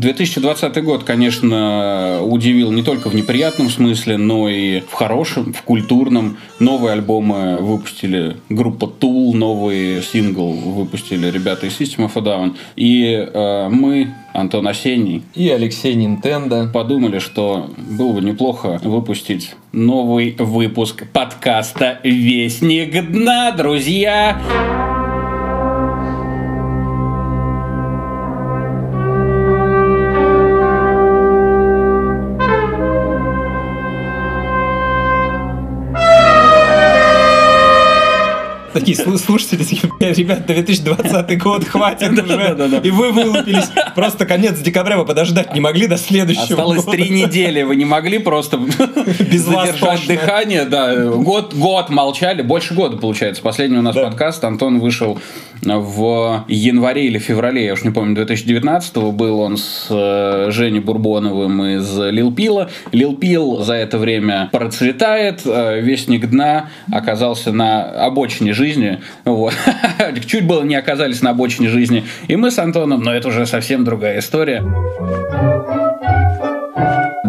2020 год, конечно, удивил не только в неприятном смысле, но и в хорошем, в культурном. Новые альбомы выпустили группа Tool, новый сингл выпустили ребята из System of a Down. И э, мы, Антон Осенний и Алексей Нинтендо, подумали, что было бы неплохо выпустить новый выпуск подкаста «Вестник дна», друзья! Друзья! Такие слушатели, ребят, 2020 год, хватит уже. И вы вылупились. Просто конец декабря вы подождать не могли до следующего Осталось три недели, вы не могли просто без задержать дыхание. Да, год, год молчали, больше года получается. Последний у нас подкаст, Антон вышел в январе или феврале, я уж не помню, 2019 был он с э, Женей Бурбоновым из Лил Пила. Лил Пил за это время процветает, э, Вестник Дна оказался на обочине жизни. Вот. Чуть было не оказались на обочине жизни. И мы с Антоном, но это уже совсем другая история.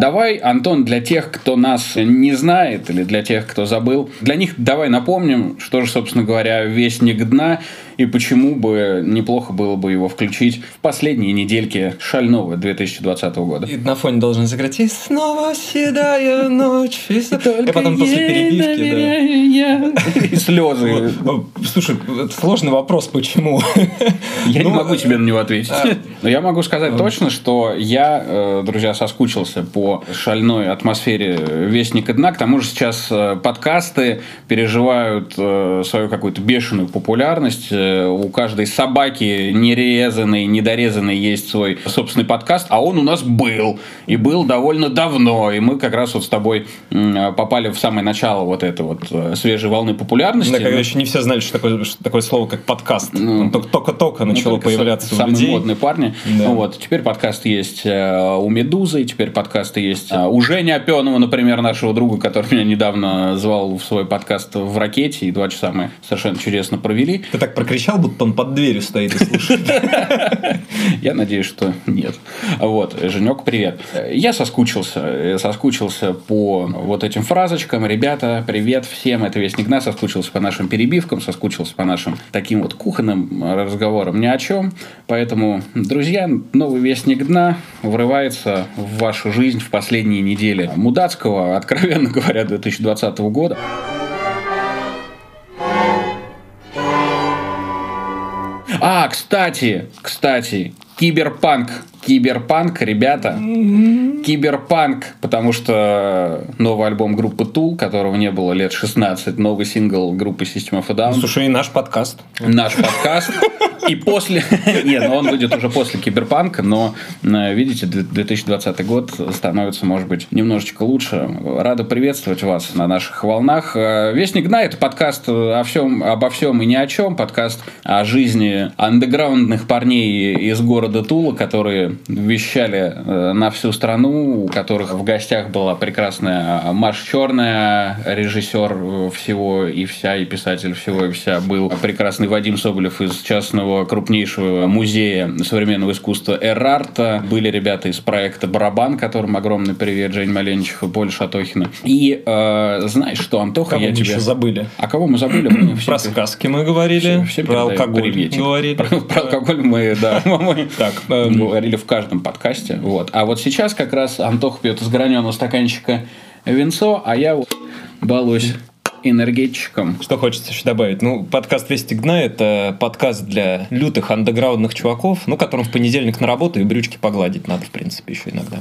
Давай, Антон, для тех, кто нас не знает или для тех, кто забыл, для них давай напомним, что же, собственно говоря, Вестник Дна и почему бы неплохо было бы его включить в последние недельки шального 2020 года. И на фоне должен сыграть «И снова седая ночь». И, и потом после перебивки, да. И слезы. Слушай, это сложный вопрос, почему? Я не ну, могу тебе на него ответить. А, Но я могу сказать точно, что я, э, друзья, соскучился по шальной атмосфере Вестника Дна. К тому же сейчас э, подкасты переживают э, свою какую-то бешеную популярность у каждой собаки нерезанной, недорезанной есть свой собственный подкаст, а он у нас был. И был довольно давно. И мы как раз вот с тобой попали в самое начало вот этой вот э, свежей волны популярности. Да, когда еще не все знали, что такое, что такое слово, как подкаст. Ну, Только-только начало ну, появляться самые людей. модные парни. Да. Ну, вот. Теперь подкаст есть э, у Медузы, теперь подкасты есть э, у Жени Опенова, например, нашего друга, который меня недавно звал в свой подкаст в ракете, и два часа мы совершенно чудесно провели. Ты так прокричал, будто он под дверью стоит и слушает. Я надеюсь, что нет. Вот, Женек, привет. Я соскучился, соскучился по вот этим фразочкам. Ребята, привет всем, это Вестник Дна, соскучился по нашим перебивкам, соскучился по нашим таким вот кухонным разговорам ни о чем. Поэтому, друзья, новый Вестник Дна врывается в вашу жизнь в последние недели мудацкого, откровенно говоря, 2020 года. А, кстати, кстати, киберпанк Киберпанк, ребята. Киберпанк, потому что новый альбом группы Tool, которого не было лет 16, новый сингл группы System of a Down. Ну, слушай, и наш подкаст. Наш подкаст. И после... Нет, ну он выйдет уже после Киберпанка, но, э, видите, 2020 год становится, может быть, немножечко лучше. Рада приветствовать вас на наших волнах. Э, Вестник Дна – это подкаст о всем, обо всем и ни о чем. Подкаст о жизни андеграундных парней из города Тула, которые вещали э, на всю страну, у которых в гостях была прекрасная Маш Черная, режиссер всего и вся, и писатель всего и вся, был прекрасный Вадим Соболев из частного крупнейшего музея современного искусства Эрарта, были ребята из проекта «Барабан», которым огромный привет, Жень Маленчев и Поль Шатохина. И э, знаешь что, Антоха, кого я мы тебе... еще забыли? А кого мы забыли? Мы про сказки мы говорили, все, все про алкоголь приветик. говорили. Про, про алкоголь мы, да, мы так, говорили в каждом подкасте. Вот. А вот сейчас как раз Антох пьет из граненого стаканчика винцо, а я вот балуюсь энергетчиком. Что хочется еще добавить? Ну, подкаст «Вестик дна» — это подкаст для лютых андеграундных чуваков, ну, которым в понедельник на работу и брючки погладить надо, в принципе, еще иногда.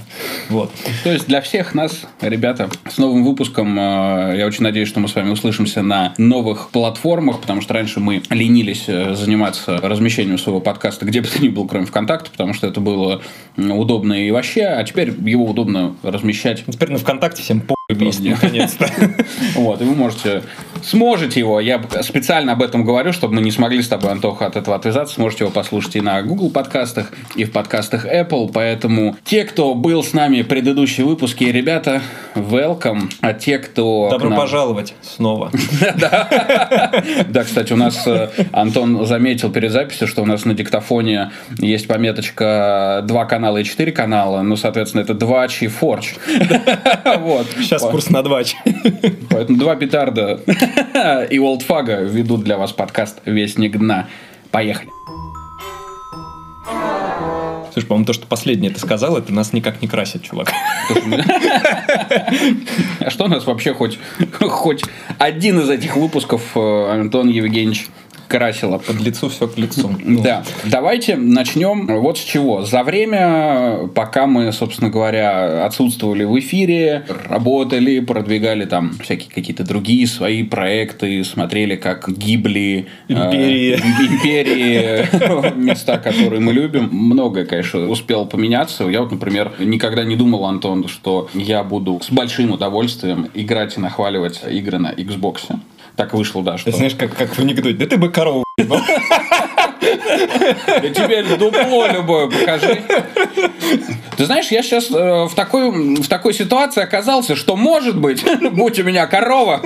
Вот. То есть для всех нас, ребята, с новым выпуском, э, я очень надеюсь, что мы с вами услышимся на новых платформах, потому что раньше мы ленились э, заниматься размещением своего подкаста где бы то ни было, кроме ВКонтакте, потому что это было удобно и вообще, а теперь его удобно размещать. Теперь на ВКонтакте всем по наконец-то. Вот, и вы можете сможете его, я специально об этом говорю, чтобы мы не смогли с тобой, Антоха, от этого отвязаться, сможете его послушать и на Google подкастах, и в подкастах Apple, поэтому те, кто был с нами в предыдущие выпуски, ребята, welcome, а те, кто... Добро нам... пожаловать снова. Да, кстати, у нас э, Антон заметил перед записью, что у нас на диктофоне есть пометочка два канала и четыре канала, ну, соответственно, это два и Forge. Вот. Сейчас курс на два Поэтому два петарда и Олдфага ведут для вас подкаст «Вестник дна». Поехали. Слушай, по-моему, то, что последнее ты сказал, это нас никак не красит, чувак. А что у нас вообще хоть, хоть один из этих выпусков э, Антон Евгеньевич красила. Под лицу все к лицу. Да. Давайте начнем вот с чего. За время, пока мы, собственно говоря, отсутствовали в эфире, работали, продвигали там всякие какие-то другие свои проекты, смотрели, как гибли э, империи, империи места, которые мы любим. Многое, конечно, успел поменяться. Я вот, например, никогда не думал, Антон, что я буду с большим удовольствием играть и нахваливать игры на Xbox так вышло, да. Что... знаешь, как, как в анекдоте. Да ты бы корову я тебе дупло любое покажи. Ты знаешь, я сейчас э, в, такой, в такой ситуации оказался, что, может быть, будь у меня корова,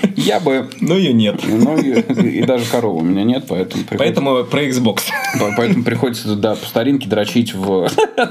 я бы... Ну, ее нет. Ну, и, и даже коровы у меня нет, поэтому... Приходится, поэтому про Xbox. Поэтому приходится, да, по старинке дрочить в,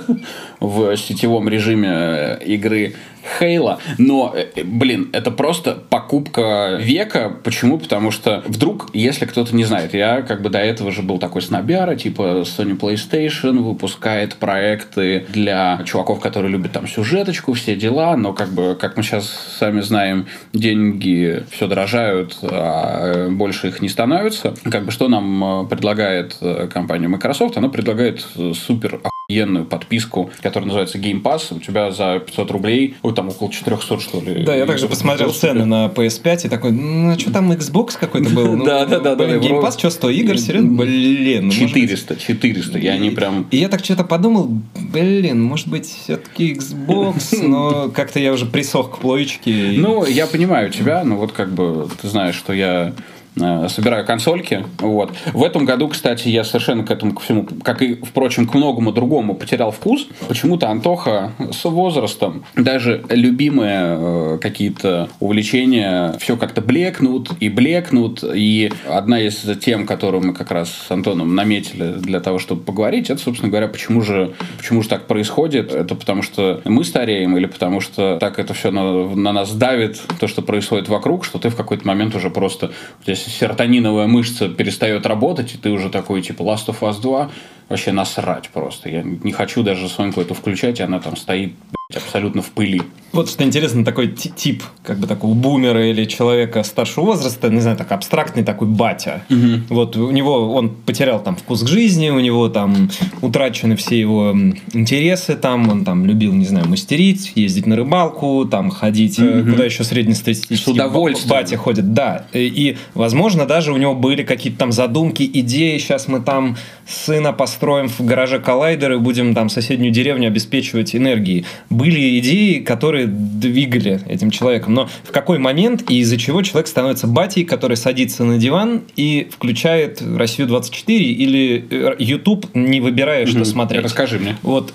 в сетевом режиме э, игры Хейла. Но, э, блин, это просто покупка века. Почему? Потому что вдруг, если кто-то не знает, я как бы до этого же был такой снобяра, типа Sony PlayStation выпускает проекты для чуваков, которые любят там сюжеточку, все дела, но как бы, как мы сейчас сами знаем, деньги все дорожают, а больше их не становится. Как бы что нам э, предлагает э, компания Microsoft? Она предлагает супер охуенную подписку, которая называется Game Pass. У тебя за 500 рублей, ой, там около 400, что ли. Да, я также посмотрел цены на PS5 и такой, ну, а что там Xbox какой-то был? Да, да, да. Game Pass, что, 100 игр? Серьезно? Блин. 400, ну, 400. Я не прям... И я так что-то подумал, блин, может быть, все-таки Xbox, но как-то я уже присох к плоечке. Ну, я понимаю тебя, но вот как бы ты знаешь, что я собираю консольки. Вот. В этом году, кстати, я совершенно к этому ко всему, как и, впрочем, к многому другому потерял вкус. Почему-то Антоха с возрастом, даже любимые э, какие-то увлечения, все как-то блекнут и блекнут. И одна из тем, которую мы как раз с Антоном наметили для того, чтобы поговорить, это, собственно говоря, почему же, почему же так происходит. Это потому что мы стареем или потому что так это все на, на нас давит, то, что происходит вокруг, что ты в какой-то момент уже просто здесь серотониновая мышца перестает работать, и ты уже такой, типа, Last of Us 2, вообще насрать просто. Я не хочу даже Соньку эту включать, и она там стоит абсолютно в пыли. Вот что интересно, такой тип, как бы такого бумера или человека старшего возраста, не знаю, так абстрактный такой батя. Угу. Вот у него, он потерял там вкус к жизни, у него там утрачены все его интересы, там он там любил, не знаю, мастерить, ездить на рыбалку, там ходить, угу. куда еще среднестатистический С удовольствием. батя ходит, да. И, возможно, даже у него были какие-то там задумки, идеи, сейчас мы там сына построим в гараже коллайдер и будем там соседнюю деревню обеспечивать энергией были идеи, которые двигали этим человеком. Но в какой момент и из-за чего человек становится батей, который садится на диван и включает Россию 24 или э, YouTube, не выбирая, что смотреть? Расскажи мне. Вот.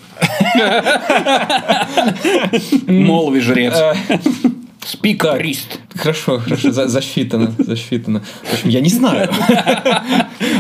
Молви жрец. Спикарист. Хорошо, хорошо, за, засчитано, засчитано. В общем, я не знаю.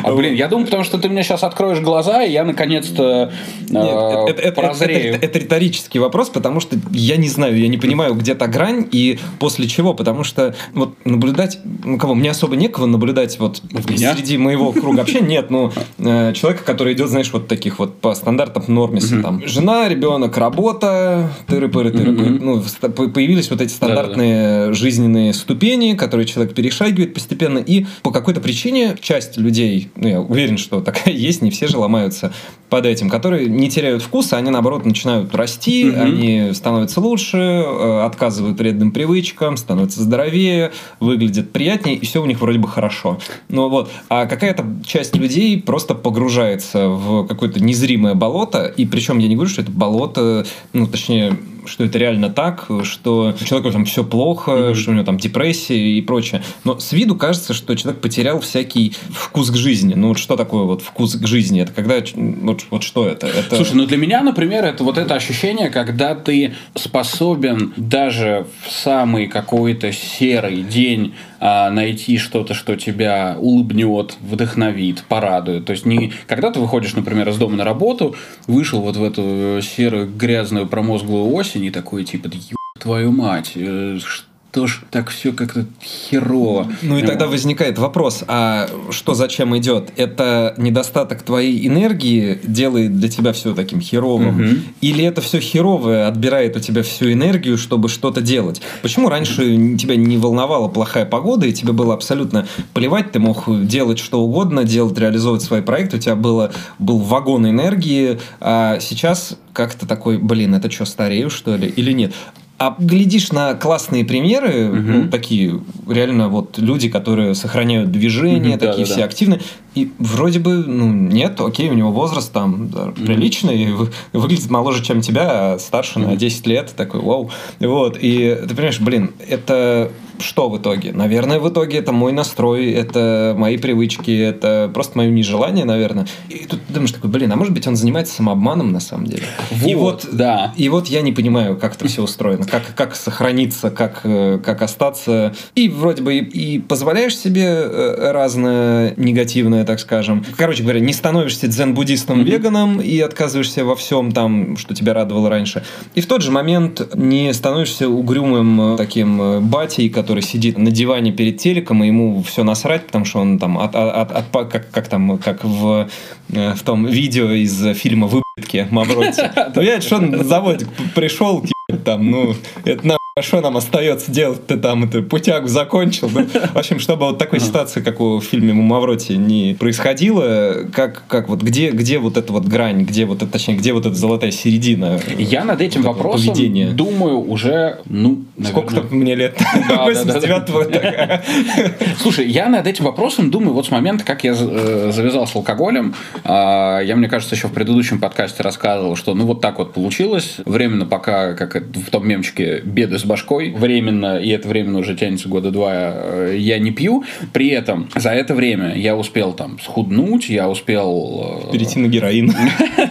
А, блин, я думаю, потому что ты мне сейчас откроешь глаза, и я наконец-то э, прозрею. Это, риторический вопрос, потому что я не знаю, я не понимаю, где то грань и после чего, потому что вот наблюдать, ну кого, мне особо некого наблюдать вот среди моего круга вообще нет, ну, э, человека, который идет, знаешь, вот таких вот по стандартам нормиса, там, жена, ребенок, работа, тыры-пыры, тыры-пыры, ну, появились вот эти стандартные жизненные ступени, которые человек перешагивает постепенно, и по какой-то причине часть людей, ну, я уверен, что такая есть, не все же ломаются под этим, которые не теряют вкуса, они, наоборот, начинают расти, угу. они становятся лучше, э, отказывают вредным привычкам, становятся здоровее, выглядят приятнее, и все у них вроде бы хорошо. Ну вот, а какая-то часть людей просто погружается в какое-то незримое болото, и причем я не говорю, что это болото, ну, точнее, что это реально так, что у человека там все плохо, mm-hmm. что у него там депрессия и прочее. Но с виду кажется, что человек потерял всякий вкус к жизни. Ну, вот что такое вот вкус к жизни? Это когда... Вот, вот что это? это? Слушай, ну для меня, например, это вот это ощущение, когда ты способен даже в самый какой-то серый день а, найти что-то, что тебя улыбнет, вдохновит, порадует. То есть не когда ты выходишь, например, из дома на работу, вышел вот в эту серую грязную промозглую осень и такой типа, твою мать, э, что ж так все как-то херово. Ну и тогда возникает вопрос, а что зачем идет? Это недостаток твоей энергии делает для тебя все таким херовым? Угу. Или это все херовое отбирает у тебя всю энергию, чтобы что-то делать? Почему раньше тебя не волновала плохая погода, и тебе было абсолютно плевать, ты мог делать что угодно, делать, реализовывать свои проекты, у тебя было, был вагон энергии, а сейчас как-то такой, блин, это что, старею, что ли, или нет? А глядишь на классные примеры, угу. ну, такие реально вот люди, которые сохраняют движение, угу, такие да, все да. активные, и вроде бы, ну, нет, окей, у него возраст там да, приличный, mm-hmm. выглядит моложе, чем тебя, а старше mm-hmm. на 10 лет, такой, вау. Вот, и ты понимаешь, блин, это что в итоге? Наверное, в итоге это мой настрой, это мои привычки, это просто мое нежелание, наверное. И тут ты думаешь такой, блин, а может быть он занимается самообманом на самом деле? Вот, и вот, да. И вот я не понимаю, как это все устроено, как, как сохраниться, как, э, как остаться. И вроде бы и, и позволяешь себе э, разное негативное, так скажем. Короче говоря, не становишься дзен-буддистом, веганом и отказываешься во всем там, что тебя радовало раньше. И в тот же момент не становишься угрюмым э, таким батей, который который сидит на диване перед телеком, и ему все насрать, потому что он там от, от, от, от как, как там, как в, э, в том видео из фильма «Выбытки» Мавроти. Ну, что он на заводик пришел, там, ну, это нам а что нам остается делать? Ты там это путягу закончил. Да? В общем, чтобы вот такой ситуации, как в фильме Мавроти, не происходило, как, как вот где, где вот эта вот грань, где вот это, точнее, где вот эта золотая середина? Я над этим вот вопросом поведения. думаю уже, ну, Сколько мне лет? 89 Слушай, я над этим вопросом думаю вот с момента, как я э, завязал с алкоголем. А, я, мне кажется, еще в предыдущем подкасте рассказывал, что ну вот так вот получилось. Временно пока, как в том мемчике, беды с башкой временно, и это временно уже тянется года два, э, я не пью. При этом за это время я успел там схуднуть, я успел... Э, Перейти на героин.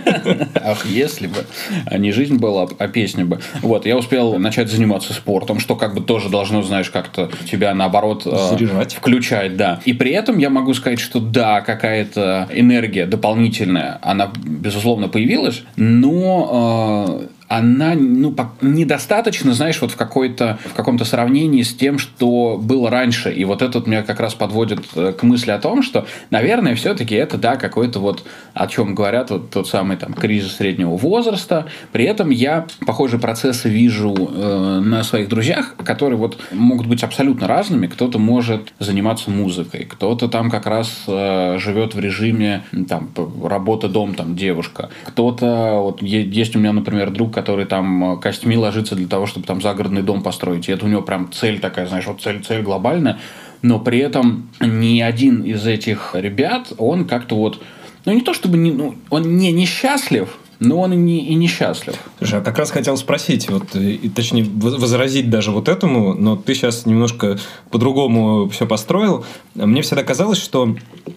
Ах, если бы. А не жизнь была, а песня бы. Вот, я успел начать заниматься спортом, что как бы тоже должно, знаешь, как-то тебя наоборот э, Заряжать. включать, да. И при этом я могу сказать, что да, какая-то энергия дополнительная, она, безусловно, появилась, но она ну, недостаточно, знаешь, вот в, какой-то, в каком-то сравнении с тем, что было раньше. И вот этот меня как раз подводит э, к мысли о том, что, наверное, все-таки это, да, какой-то вот, о чем говорят, вот тот самый там кризис среднего возраста. При этом я похожие процессы вижу э, на своих друзьях, которые вот могут быть абсолютно разными. Кто-то может заниматься музыкой, кто-то там как раз э, живет в режиме там работа, дом, там девушка. Кто-то, вот есть у меня, например, друг, который там э, костьми ложится для того, чтобы там загородный дом построить. И это у него прям цель такая, знаешь, вот цель, цель глобальная. Но при этом ни один из этих ребят, он как-то вот, ну не то чтобы не, ну, он не несчастлив, но он и, не, и несчастлив. Слушай, я как раз хотел спросить, вот, и, точнее, возразить даже вот этому, но ты сейчас немножко по-другому все построил. Мне всегда казалось, что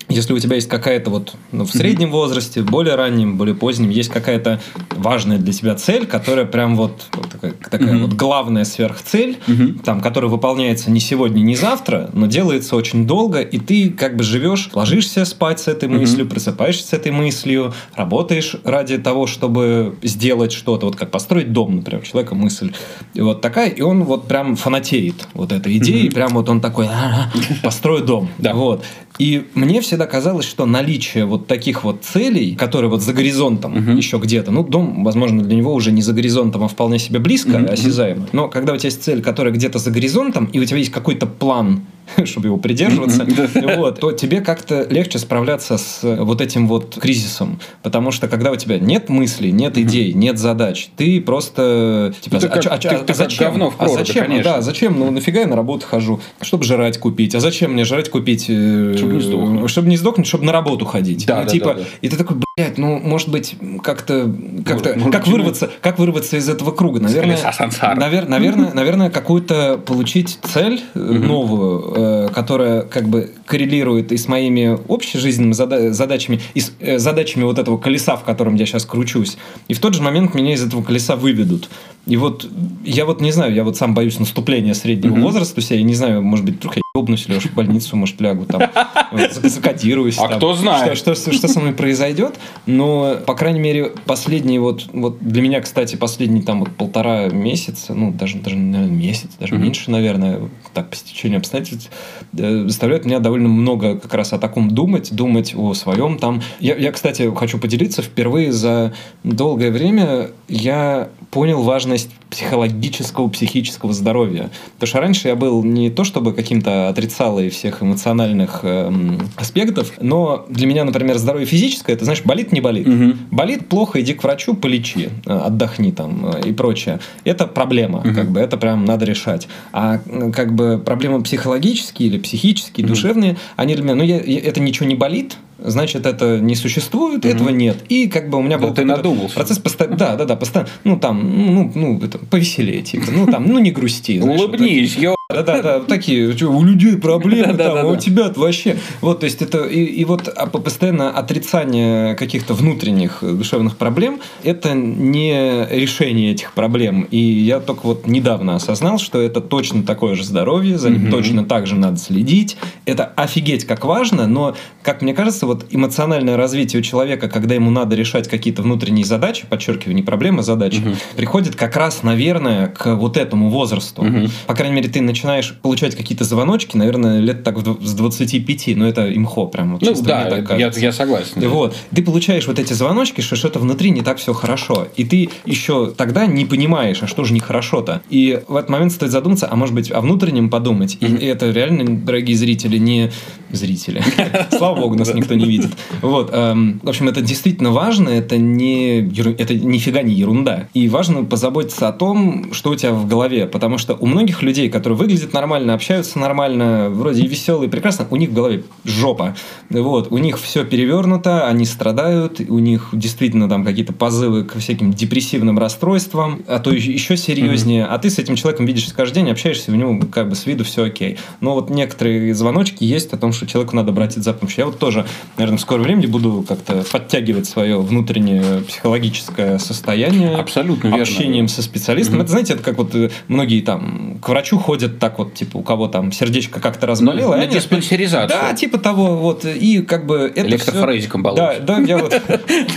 если у тебя есть какая-то вот ну, в среднем mm-hmm. возрасте, более раннем, более позднем, есть какая-то важная для тебя цель, которая прям вот, вот такая, такая mm-hmm. вот главная сверхцель, mm-hmm. там, которая выполняется не сегодня, не завтра, но делается очень долго, и ты как бы живешь, ложишься спать с этой мыслью, mm-hmm. просыпаешься с этой мыслью, работаешь ради того, чтобы сделать что-то, вот как построить дом, например, у человека мысль вот такая, и он вот прям фанатеет вот этой идеей, mm-hmm. прям вот он такой, построю дом, да. вот. И мне всегда казалось, что наличие вот таких вот целей, которые вот за горизонтом uh-huh. еще где-то, ну, дом, возможно, для него уже не за горизонтом, а вполне себе близко, uh-huh. осязаемо. Но когда у тебя есть цель, которая где-то за горизонтом, и у тебя есть какой-то план чтобы его придерживаться, вот, то тебе как-то легче справляться с вот этим вот кризисом. Потому что когда у тебя нет мыслей, нет идей, нет задач, ты просто типа, Ну, ты как- а, ты- а- ты а как зачем? говно в а прорубе, зачем? конечно. Да, зачем? Ну нафига я на работу хожу? Чтобы жрать купить. А зачем мне жрать купить? э, Чтобы не сдохнуть. Чтобы не сдохнуть, чтобы на работу ходить. Да, Ну, да, типа, да, да. и ты такой, блядь, ну, может быть, как-то, как-то, Может, как почему? вырваться, как вырваться из этого круга? Наверное, колеса сансары. навер- наверное, наверное, какую-то получить цель э, новую, э, которая как бы коррелирует и с моими общежизненными зада- задачами, и с э, задачами вот этого колеса, в котором я сейчас кручусь. И в тот же момент меня из этого колеса выведут. И вот я вот не знаю, я вот сам боюсь наступления среднего возраста, у себя, я не знаю, может быть, вдруг я ебнусь, или уж в больницу, может, лягу там, э, зак- закодируюсь. А там. кто знает? Что, что, что со мной произойдет, но, по крайней мере, последние вот, вот для меня, кстати, последние там вот полтора месяца, ну, даже, даже наверное, месяц, даже Мгм. меньше, наверное, так, по стечению обстоятельств, э, заставляют меня довольно много как раз о таком думать, думать о своем там. Я, я, кстати, хочу поделиться, впервые за долгое время я понял важность психологического, психического здоровья. Потому что раньше я был не то чтобы каким-то отрицалой всех эмоциональных эм, аспектов, но для меня, например, здоровье физическое, это, знаешь, болит, не болит. Мгм. Болит плохо, иди к врачу, полечи, э, отдохни там э, и прочее. Это проблема, Мгм. как бы это прям надо решать. А как бы проблемы психологические или психические, Мгм. душевные, они для меня, ну я, я- это ничего не болит, значит это не существует, Мгм. этого нет. И как бы у меня Да был ты надумался. процесс постоянно, да, да, да, постоянно, ну там, ну, ну, это, повеселее, типа, ну там, ну не грусти. Улыбнись, ё. да, да, да, вот такие, «Чё, у людей проблемы там, а у тебя вообще. Вот, то есть это и, вот а, по- постоянно отрицание каких-то внутренних душевных проблем это не решение этих проблем. И я только вот недавно осознал, что это точно такое же здоровье, за ним точно так же надо следить. Это офигеть как важно, но, как мне кажется, вот эмоциональное развитие у человека, когда ему надо решать какие-то внутренние задачи, подчеркиваю, не проблемы, а задачи, Мгм. приходит как раз, наверное, к вот этому возрасту. Мгм. По крайней мере, ты начинаешь получать какие-то звоночки, наверное, лет так с 25, но это имхо прям. Вот Ну чисто да, так я, я согласен. И Вот. Ты получаешь вот эти звоночки, что что-то внутри не так все хорошо. И ты еще тогда не понимаешь, а что же нехорошо-то. И в этот момент стоит задуматься, а может быть, о внутреннем подумать. И Мгм. это реально, дорогие зрители, не зрители. Слава богу, нас никто не видит. Вот. эм, В общем, это действительно важно, это не это нифига не ерунда. И важно позаботиться о том, что у тебя в голове. Потому что у многих людей, которые выглядят нормально, общаются нормально, вроде и веселые, прекрасно, у них в голове жопа. Вот. У них все перевернуто, они страдают, у них действительно там какие-то позывы к всяким депрессивным расстройствам, а то еще- серьезнее. А ты с этим человеком видишься каждый день, общаешься, у него как бы с виду все окей. Но вот некоторые звоночки есть о том, что человеку надо обратиться за помощью. Я вот тоже, наверное, в скором времени буду как-то подтягивать свое внутреннее психологическое состояние. Абсолютно верно. Общением со специалистом. Мгм. Это, знаете, это как вот э, многие там к врачу ходят так вот, типа, у кого там сердечко как-то разболело. На- на диспансеризацию. Да, типа того, вот. И как бы это Электрофорезиком всё- Да, балуешь. да, я вот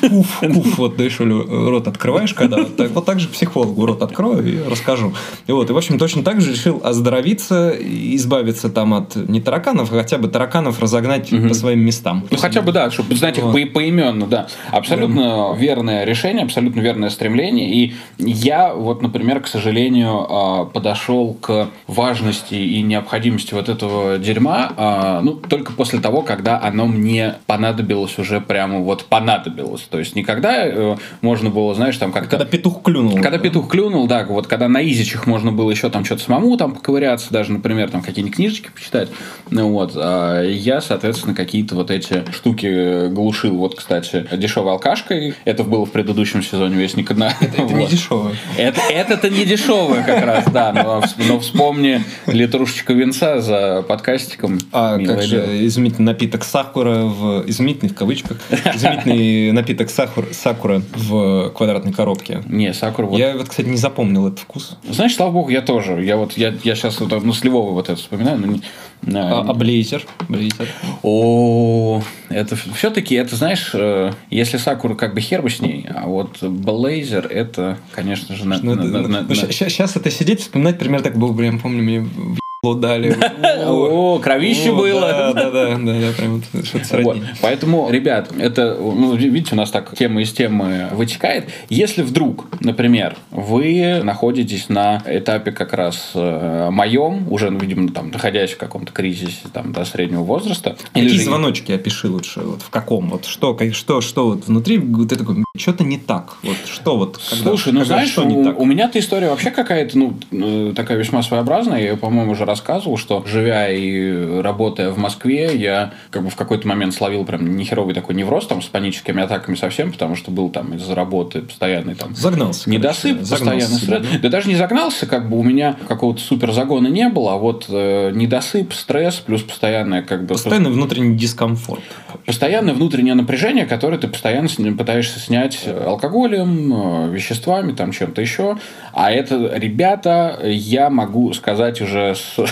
куф, куф, вот даешь рот открываешь, когда вот так, вот так же психологу рот открою и расскажу. И вот, и в общем, точно так же решил оздоровиться, избавиться там от не тараканов, а хотя бы тараканов разогнать Мгм. по своим местам. Ну, хотя бы, да, чтобы знать их Вот. по- поименно, да. Абсолютно верное решение, абсолютно верное стремление. И я вот, например, к сожалению, а, подошел к важности и необходимости вот этого дерьма, а, ну, только после того, когда оно мне понадобилось уже прямо вот понадобилось. То есть никогда э, можно было, знаешь, там как-то... Когда петух клюнул. Когда петух клюнул, да, вот когда на изичах можно было еще там что-то самому там поковыряться, даже, например, там какие-нибудь книжечки почитать, ну вот, а я, соответственно, какие-то вот эти штуки глушил. Вот, кстати, дешевой алкашкой, это было в предыдущем сезоне Вестника дна. Это не Вот. дешево. Это, это-то не дешевое как раз, да, но, но вспомни литрушечка винца за подкастиком. А как же изумительный напиток сакура в изумительный в кавычках изумительный напиток сакур- сакура в квадратной коробке. Не, сакура вот Я вот, кстати, не запомнил этот вкус. Знаешь, слава богу, я тоже. Я вот я, я сейчас вот ну, сливого вот это вспоминаю, но не- А, а блейзер? Блейзер. О, это все-таки, это знаешь, э, если Сакура как бы хер с ней, а вот Блейзер это, конечно же, на, на- на- на- на- Сейчас это сидеть, вспоминать примерно так было, прям помню, мне дали. О, кровище было. Да, да, да, да, прям что-то Поэтому, ребят, это, ну, видите, у нас так тема из темы вытекает. Если вдруг, например, вы находитесь на этапе как раз э, моем, уже, ну, видимо, там, находясь в каком-то кризисе там, до среднего возраста. Какие звоночки опиши лучше, вот в каком, вот что, что, что вот внутри, ты такой, что-то не так, вот что вот, Слушай, ну знаешь, у меня-то история вообще какая-то, ну, э, такая весьма своеобразная, я, по-моему, уже рассказывал, что живя и работая в Москве, я как бы в какой-то момент словил прям нехеровый такой невроз там с паническими атаками совсем, потому что был там из-за работы постоянный там... Загнался. Недосып, короче, постоянный стресс. Да? да даже не загнался, как бы у меня какого-то супер загона не было, а вот э, недосып, стресс, плюс постоянное как бы... Постоянный внутренний дискомфорт. Постоянное внутреннее напряжение, которое ты постоянно пытаешься снять алкоголем, э, веществами, там чем-то еще. А это, ребята, я могу сказать уже с,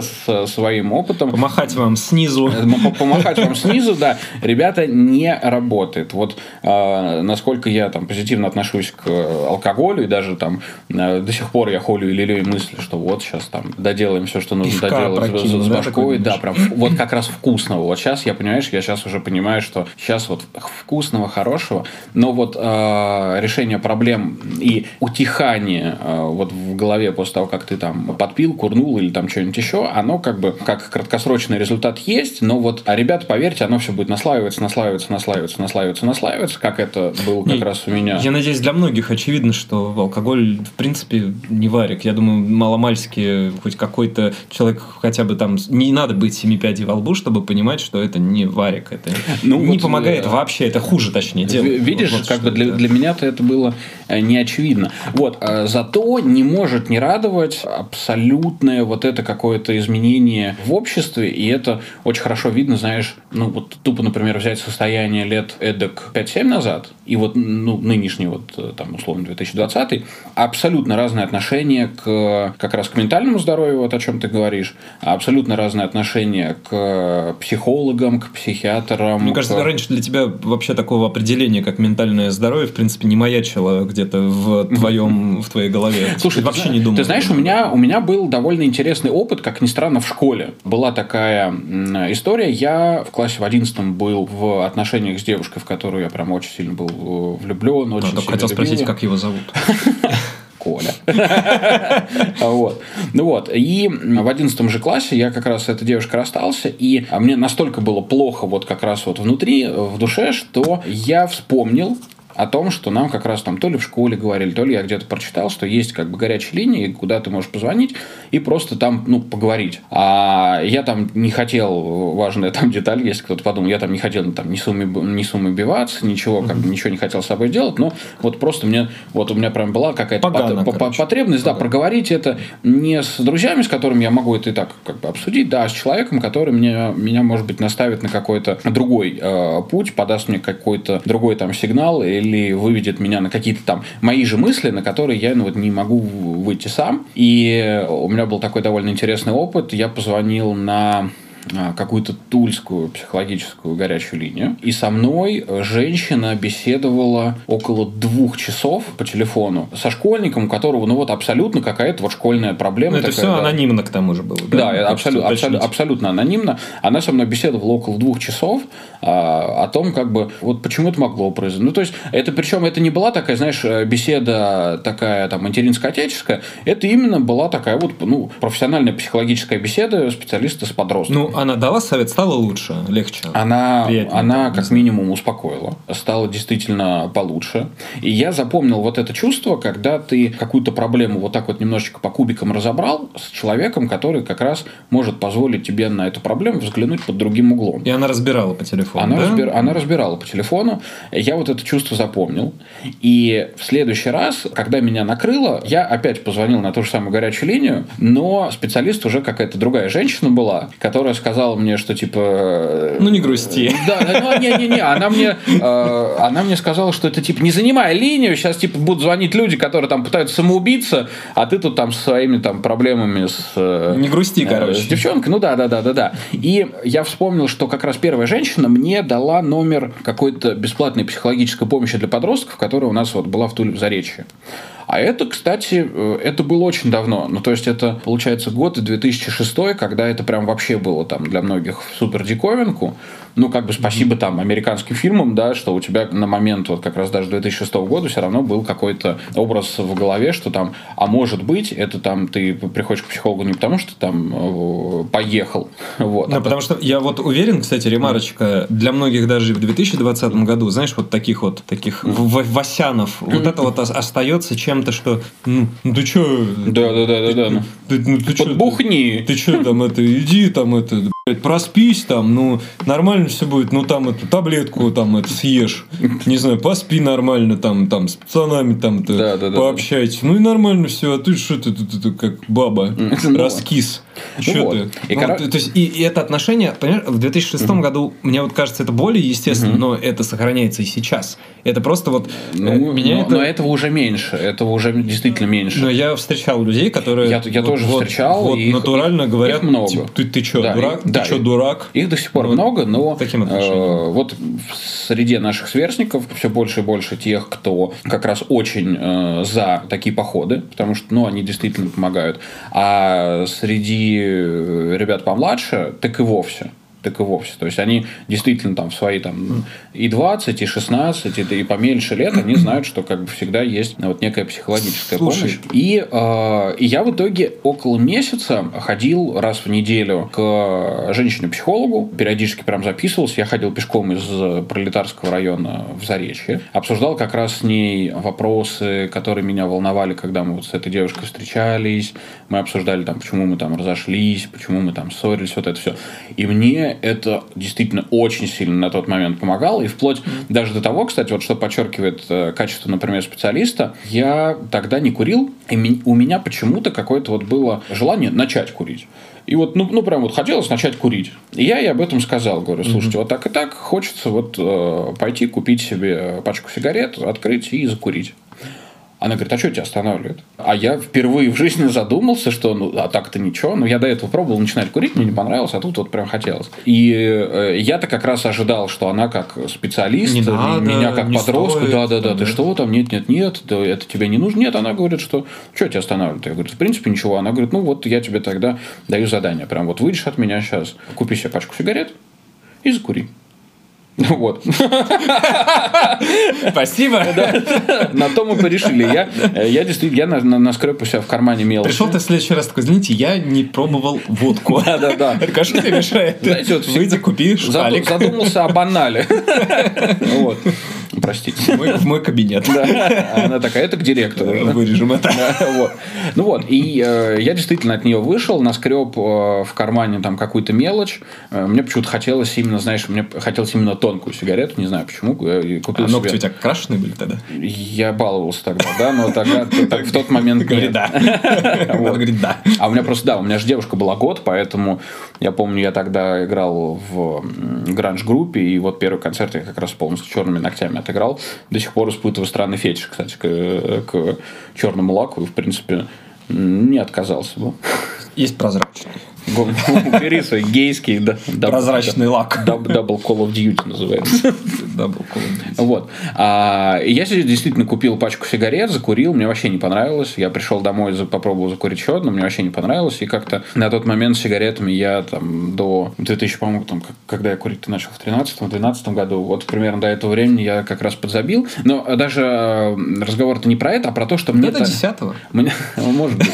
с своим опытом. Помахать вам снизу. Помахать вам снизу, да. Ребята, не работает. Вот э, насколько я там позитивно отношусь к алкоголю, и даже там э, до сих пор я холю и лелею мысли, что вот сейчас там доделаем все, что нужно доделать с, башкой. Да, прям вот как раз вкусного. Вот сейчас я, понимаешь, я сейчас уже понимаю, что сейчас вот вкусного, хорошего, но вот э, решение проблем и утихание вот в голове после того, как ты там подпил, курнул или там что-нибудь еще, оно как бы как краткосрочный результат есть, но вот, а ребята, поверьте, оно все будет наслаиваться, наслаиваться, наслаиваться, наслаиваться, наслаиваться, как это было как не, раз у меня. Я надеюсь, для многих очевидно, что алкоголь в принципе не варик. Я думаю, маломальски хоть какой-то человек хотя бы там не надо быть семи пядей во лбу, чтобы понимать, что это не варик, это ну, не вот, помогает э, вообще, это хуже, точнее делает. Видишь, вот, как бы для, для меня-то это было э, не очевидно. Вот, а зато не может не радовать абсолютное вот это какое-то изменение в обществе, и это очень хорошо видно, знаешь, ну вот тупо, например, взять состояние лет эдак 5-7 назад, и вот ну, нынешний вот э, там условно 2020, абсолютно разное отношение к как раз к ментальному здоровью, вот о чем ты говоришь, абсолютно разное отношение к психологам, к психиатрам. Мне кажется, к... раньше для тебя вообще такого определения, как ментальное здоровье, в принципе, не маячило где-то в твоем, в твоей голове. Слушай, вообще не думал. Ты знаешь, у меня, у меня был довольно интересный опыт, как ни странно, в школе. Была такая история. Я в классе в 11 был в отношениях с девушкой, в которую я прям очень сильно был э, влюблен. Очень а, хотел любил. спросить, как его зовут. Коля. вот. Ну вот. И в одиннадцатом же классе я как раз с этой девушкой расстался, и мне настолько было плохо вот как раз вот внутри, в душе, что я вспомнил о том, что нам как раз там то ли в школе говорили, то ли я где-то прочитал, что есть как бы горячая линия, куда ты можешь позвонить и просто там, ну, поговорить. А я там не хотел, важная там деталь, если кто-то подумал, я там не хотел там ни суммы, ни суммы биваться, ничего, как бы ничего не хотел с собой делать, но вот просто мне, вот у меня прям была какая-то Погано, по по потребность, Погано. да, проговорить это не с друзьями, с которыми я могу это и так как бы обсудить, да, а с человеком, который мне, меня, может быть, наставит на какой-то другой э, путь, подаст мне какой-то другой там сигнал и или выведет меня на какие-то там мои же мысли, на которые я ну, вот не могу выйти сам. И у меня был такой довольно интересный опыт. Я позвонил на какую-то тульскую психологическую горячую линию. И со мной женщина беседовала около двух часов по телефону со школьником, у которого, ну вот, абсолютно какая-то вот школьная проблема. Но ну, это такая, все да. анонимно к тому же было, да? Да, абсолютно, абсолютно, абсолютно анонимно. Она со мной беседовала около двух часов а, о том, как бы, вот почему это могло произойти. Ну, то есть, это причем, это не была такая, знаешь, беседа такая там материнско-отеческая, это именно была такая вот, ну, профессиональная психологическая беседа специалиста с подростком. Ну, она дала совет, стало лучше, легче. Она, она как минимум успокоила, стало действительно получше. И я запомнил вот это чувство, когда ты какую-то проблему вот так вот немножечко по кубикам разобрал с человеком, который как раз может позволить тебе на эту проблему взглянуть под другим углом. И она разбирала по телефону. Она, да? разбир, она разбирала по телефону. Я вот это чувство запомнил. И в следующий раз, когда меня накрыло, я опять позвонил на ту же самую горячую линию, но специалист уже какая-то другая женщина была, которая сказала мне, что типа... Э, ну, не грусти. Да, ну, не-не-не, она мне, э, она мне сказала, что это типа не занимай линию, сейчас типа будут звонить люди, которые там пытаются самоубиться, а ты тут там со своими там проблемами с... Э, не грусти, короче. С девчонкой, ну да, да, да, да, да. И я вспомнил, что как раз первая женщина мне дала номер какой-то бесплатной психологической помощи для подростков, которая у нас вот была в Туле в Заречье. А это, кстати, э, это было очень давно. Ну, то есть, это, получается, год 2006, когда это прям вообще было там для многих супер диковинку ну, как бы спасибо там американским фильмам, да, что у тебя на момент вот как раз даже 2006 года все равно был какой-то образ в голове, что там, а может быть, это там ты приходишь к психологу не потому, что там э, поехал, вот. Да, а потому что я вот уверен, кстати, ремарочка, для многих даже в 2020 году, знаешь, вот таких вот, таких васянов, вот это вот остается чем-то, что, ну, ну ты что? Да, да, да, да, да. Ну. Ты, ну, ты Подбухни. Ты что там, это, иди там, это, проспись там, ну, нормально все будет, ну, там эту таблетку там это съешь, не знаю, поспи нормально, там, там, с пацанами там, ты да, да, пообщайтесь, да. ну, и нормально все, а ты что ты, ты, ты, ты как баба, ну, раскис. Что ну, ты? И, ну, то есть, и, и это отношение, понимаешь, в 2006 угу. году, мне вот кажется, это более естественно, угу. но это сохраняется и сейчас. Это просто вот... Ну, меня но, это... но этого уже меньше, этого уже действительно меньше. Но я встречал людей, которые... Я, я вот, тоже вот, встречал. Вот и натурально их, говорят, их много. Типа, ты, ты что, да, дурак? Их, ты да, что, дурак? Их до сих пор вот много, но таким э, вот в среде наших сверстников все больше и больше тех, кто как раз очень э, за такие походы, потому что, ну, они действительно помогают. А среди ребят помладше, так и вовсе так и вовсе. То есть они действительно там в свои там и 20, и 16, и, и поменьше лет, они знают, что как бы всегда есть вот некая психологическая Слушай. помощь. И, э, и я в итоге около месяца ходил раз в неделю к женщине-психологу, периодически прям записывался. Я ходил пешком из пролетарского района в Заречье, обсуждал как раз с ней вопросы, которые меня волновали, когда мы вот с этой девушкой встречались. Мы обсуждали там, почему мы там разошлись, почему мы там ссорились, вот это все. И мне это действительно очень сильно на тот момент помогало. И вплоть mm-hmm. даже до того, кстати, вот что подчеркивает э, качество, например, специалиста, я тогда не курил, и у меня почему-то какое-то вот было желание начать курить. И вот, ну, ну, прям вот хотелось начать курить. И я ей об этом сказал. Говорю, слушайте, mm-hmm. вот так и так хочется вот э, пойти купить себе пачку сигарет, открыть и закурить. Она говорит, а что тебя останавливает? А я впервые в жизни задумался, что ну, а так-то ничего. Но я до этого пробовал начинать курить, мне не понравилось, а тут вот прям хотелось. И э, я-то как раз ожидал, что она как специалист, не надо, меня как подростка, да-да-да, ты что там, нет-нет-нет, да, это тебе не нужно. Нет, она говорит, что что тебя останавливает? Я говорю, в принципе, ничего. Она говорит, ну вот я тебе тогда даю задание. Прям вот выйдешь от меня сейчас, купи себе пачку сигарет и закури. Вот. Спасибо. На то мы порешили. Я, я действительно, я на, на, наскреб у себя в кармане мелочи. Пришел ты в следующий раз такой, извините, я не пробовал водку. Да, да, да. А что тебе мешает? Знаете, вот Выйди, купи шалик. Задумался о банале. Вот. Простите. Мой, в мой кабинет. Да. Она такая, это к директору. Вырежем это. Да, вот. Ну вот, и э, я действительно от нее вышел, наскреб э, в кармане там какую-то мелочь. Э, мне почему-то хотелось именно, знаешь, мне хотелось именно тонкую сигарету, не знаю почему. Купил а ногти себе... у тебя крашеные были тогда? Я баловался тогда, да, но тогда так, в тот момент... Говорит, да. Вот. Говорит, да. А у меня просто, да, у меня же девушка была год, поэтому я помню, я тогда играл в гранж-группе, и вот первый концерт я как раз полностью черными ногтями отыграл. До сих пор испытываю странный фетиш, кстати, к, к черному лаку. И, в принципе, не отказался бы. Есть прозрачный. Убери свой гейский да, прозрачный лак. Double Call of Duty называется. Double Call of Duty. Вот. А, я себе действительно купил пачку сигарет, закурил, мне вообще не понравилось. Я пришел домой, попробовал закурить еще одну, мне вообще не понравилось. И как-то на тот момент с сигаретами я там до 2000, по-моему, там, когда я курить начал в 13-12 году, вот примерно до этого времени я как раз подзабил. Но даже разговор-то не про это, а про то, что мне... До 10-го. Мне, может быть.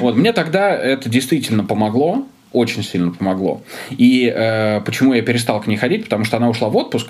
Вот. Мне тогда это действительно помогло очень сильно помогло. И э, почему я перестал к ней ходить? Потому что она ушла в отпуск,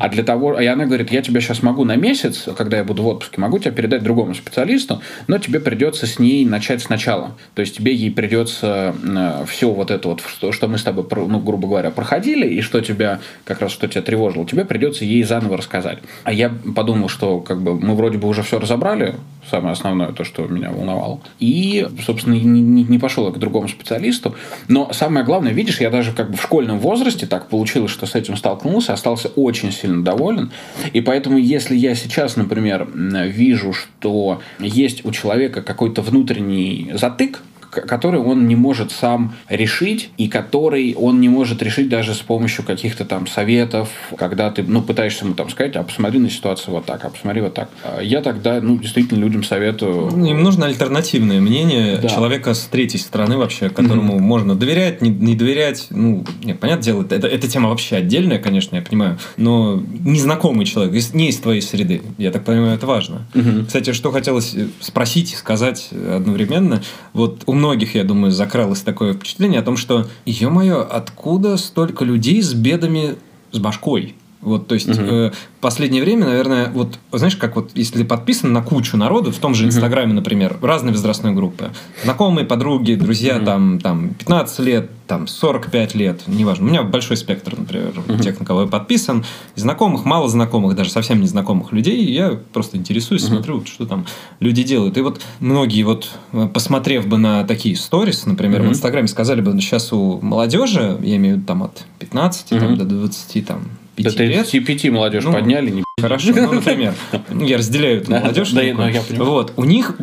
А для того, и она говорит, я тебя сейчас могу на месяц, когда я буду в отпуске, могу тебя передать другому специалисту, но тебе придется с ней начать сначала. То есть тебе ей придется э, все вот это вот, что, что мы с тобой, ну, грубо говоря, проходили, и что тебя, как раз что тебя тревожило, тебе придется ей заново рассказать. А я подумал, что как бы мы вроде бы уже все разобрали, самое основное, то, что меня волновало. И, собственно, не, не, не пошел я к другому специалисту. Но самое главное, видишь, я даже как бы в школьном возрасте так получилось, что с этим столкнулся, остался очень сильно доволен. И поэтому, если я сейчас, например, вижу, что есть у человека какой-то внутренний затык, который он не может сам решить, и который он не может решить даже с помощью каких-то там советов, когда ты, ну, пытаешься ему там сказать, а посмотри на ситуацию вот так, а посмотри вот так. А я тогда, ну, действительно людям советую... Ну, им нужно альтернативное мнение да. человека с третьей стороны вообще, которому mm-hmm. можно доверять, не, не доверять. Ну, нет, понятное дело, это, эта тема вообще отдельная, конечно, я понимаю, но незнакомый человек, не из твоей среды, я так понимаю, это важно. Mm-hmm. Кстати, что хотелось спросить и сказать одновременно, вот у многих, я думаю, закралось такое впечатление о том, что, ё-моё, откуда столько людей с бедами с башкой? Вот, то есть, угу. э, последнее время, наверное, вот, знаешь, как вот, если подписан на кучу народу, в том же Инстаграме, угу. например, разные возрастной группы, знакомые, подруги, друзья, угу. там, там, 15 лет, там, 45 лет, неважно. У меня большой спектр, например, угу. тех, на кого я подписан. Знакомых, мало знакомых, даже совсем незнакомых людей. Я просто интересуюсь, угу. смотрю, что там люди делают. И вот многие, вот, посмотрев бы на такие сторис, например, угу. в Инстаграме, сказали бы, сейчас у молодежи, я имею в виду там от 15 угу. там, до 20, там, 5 До 35 лет. молодежь ну, подняли, не Хорошо, ну, например, я разделяю эту молодежь. Да, я понимаю. Вот, у них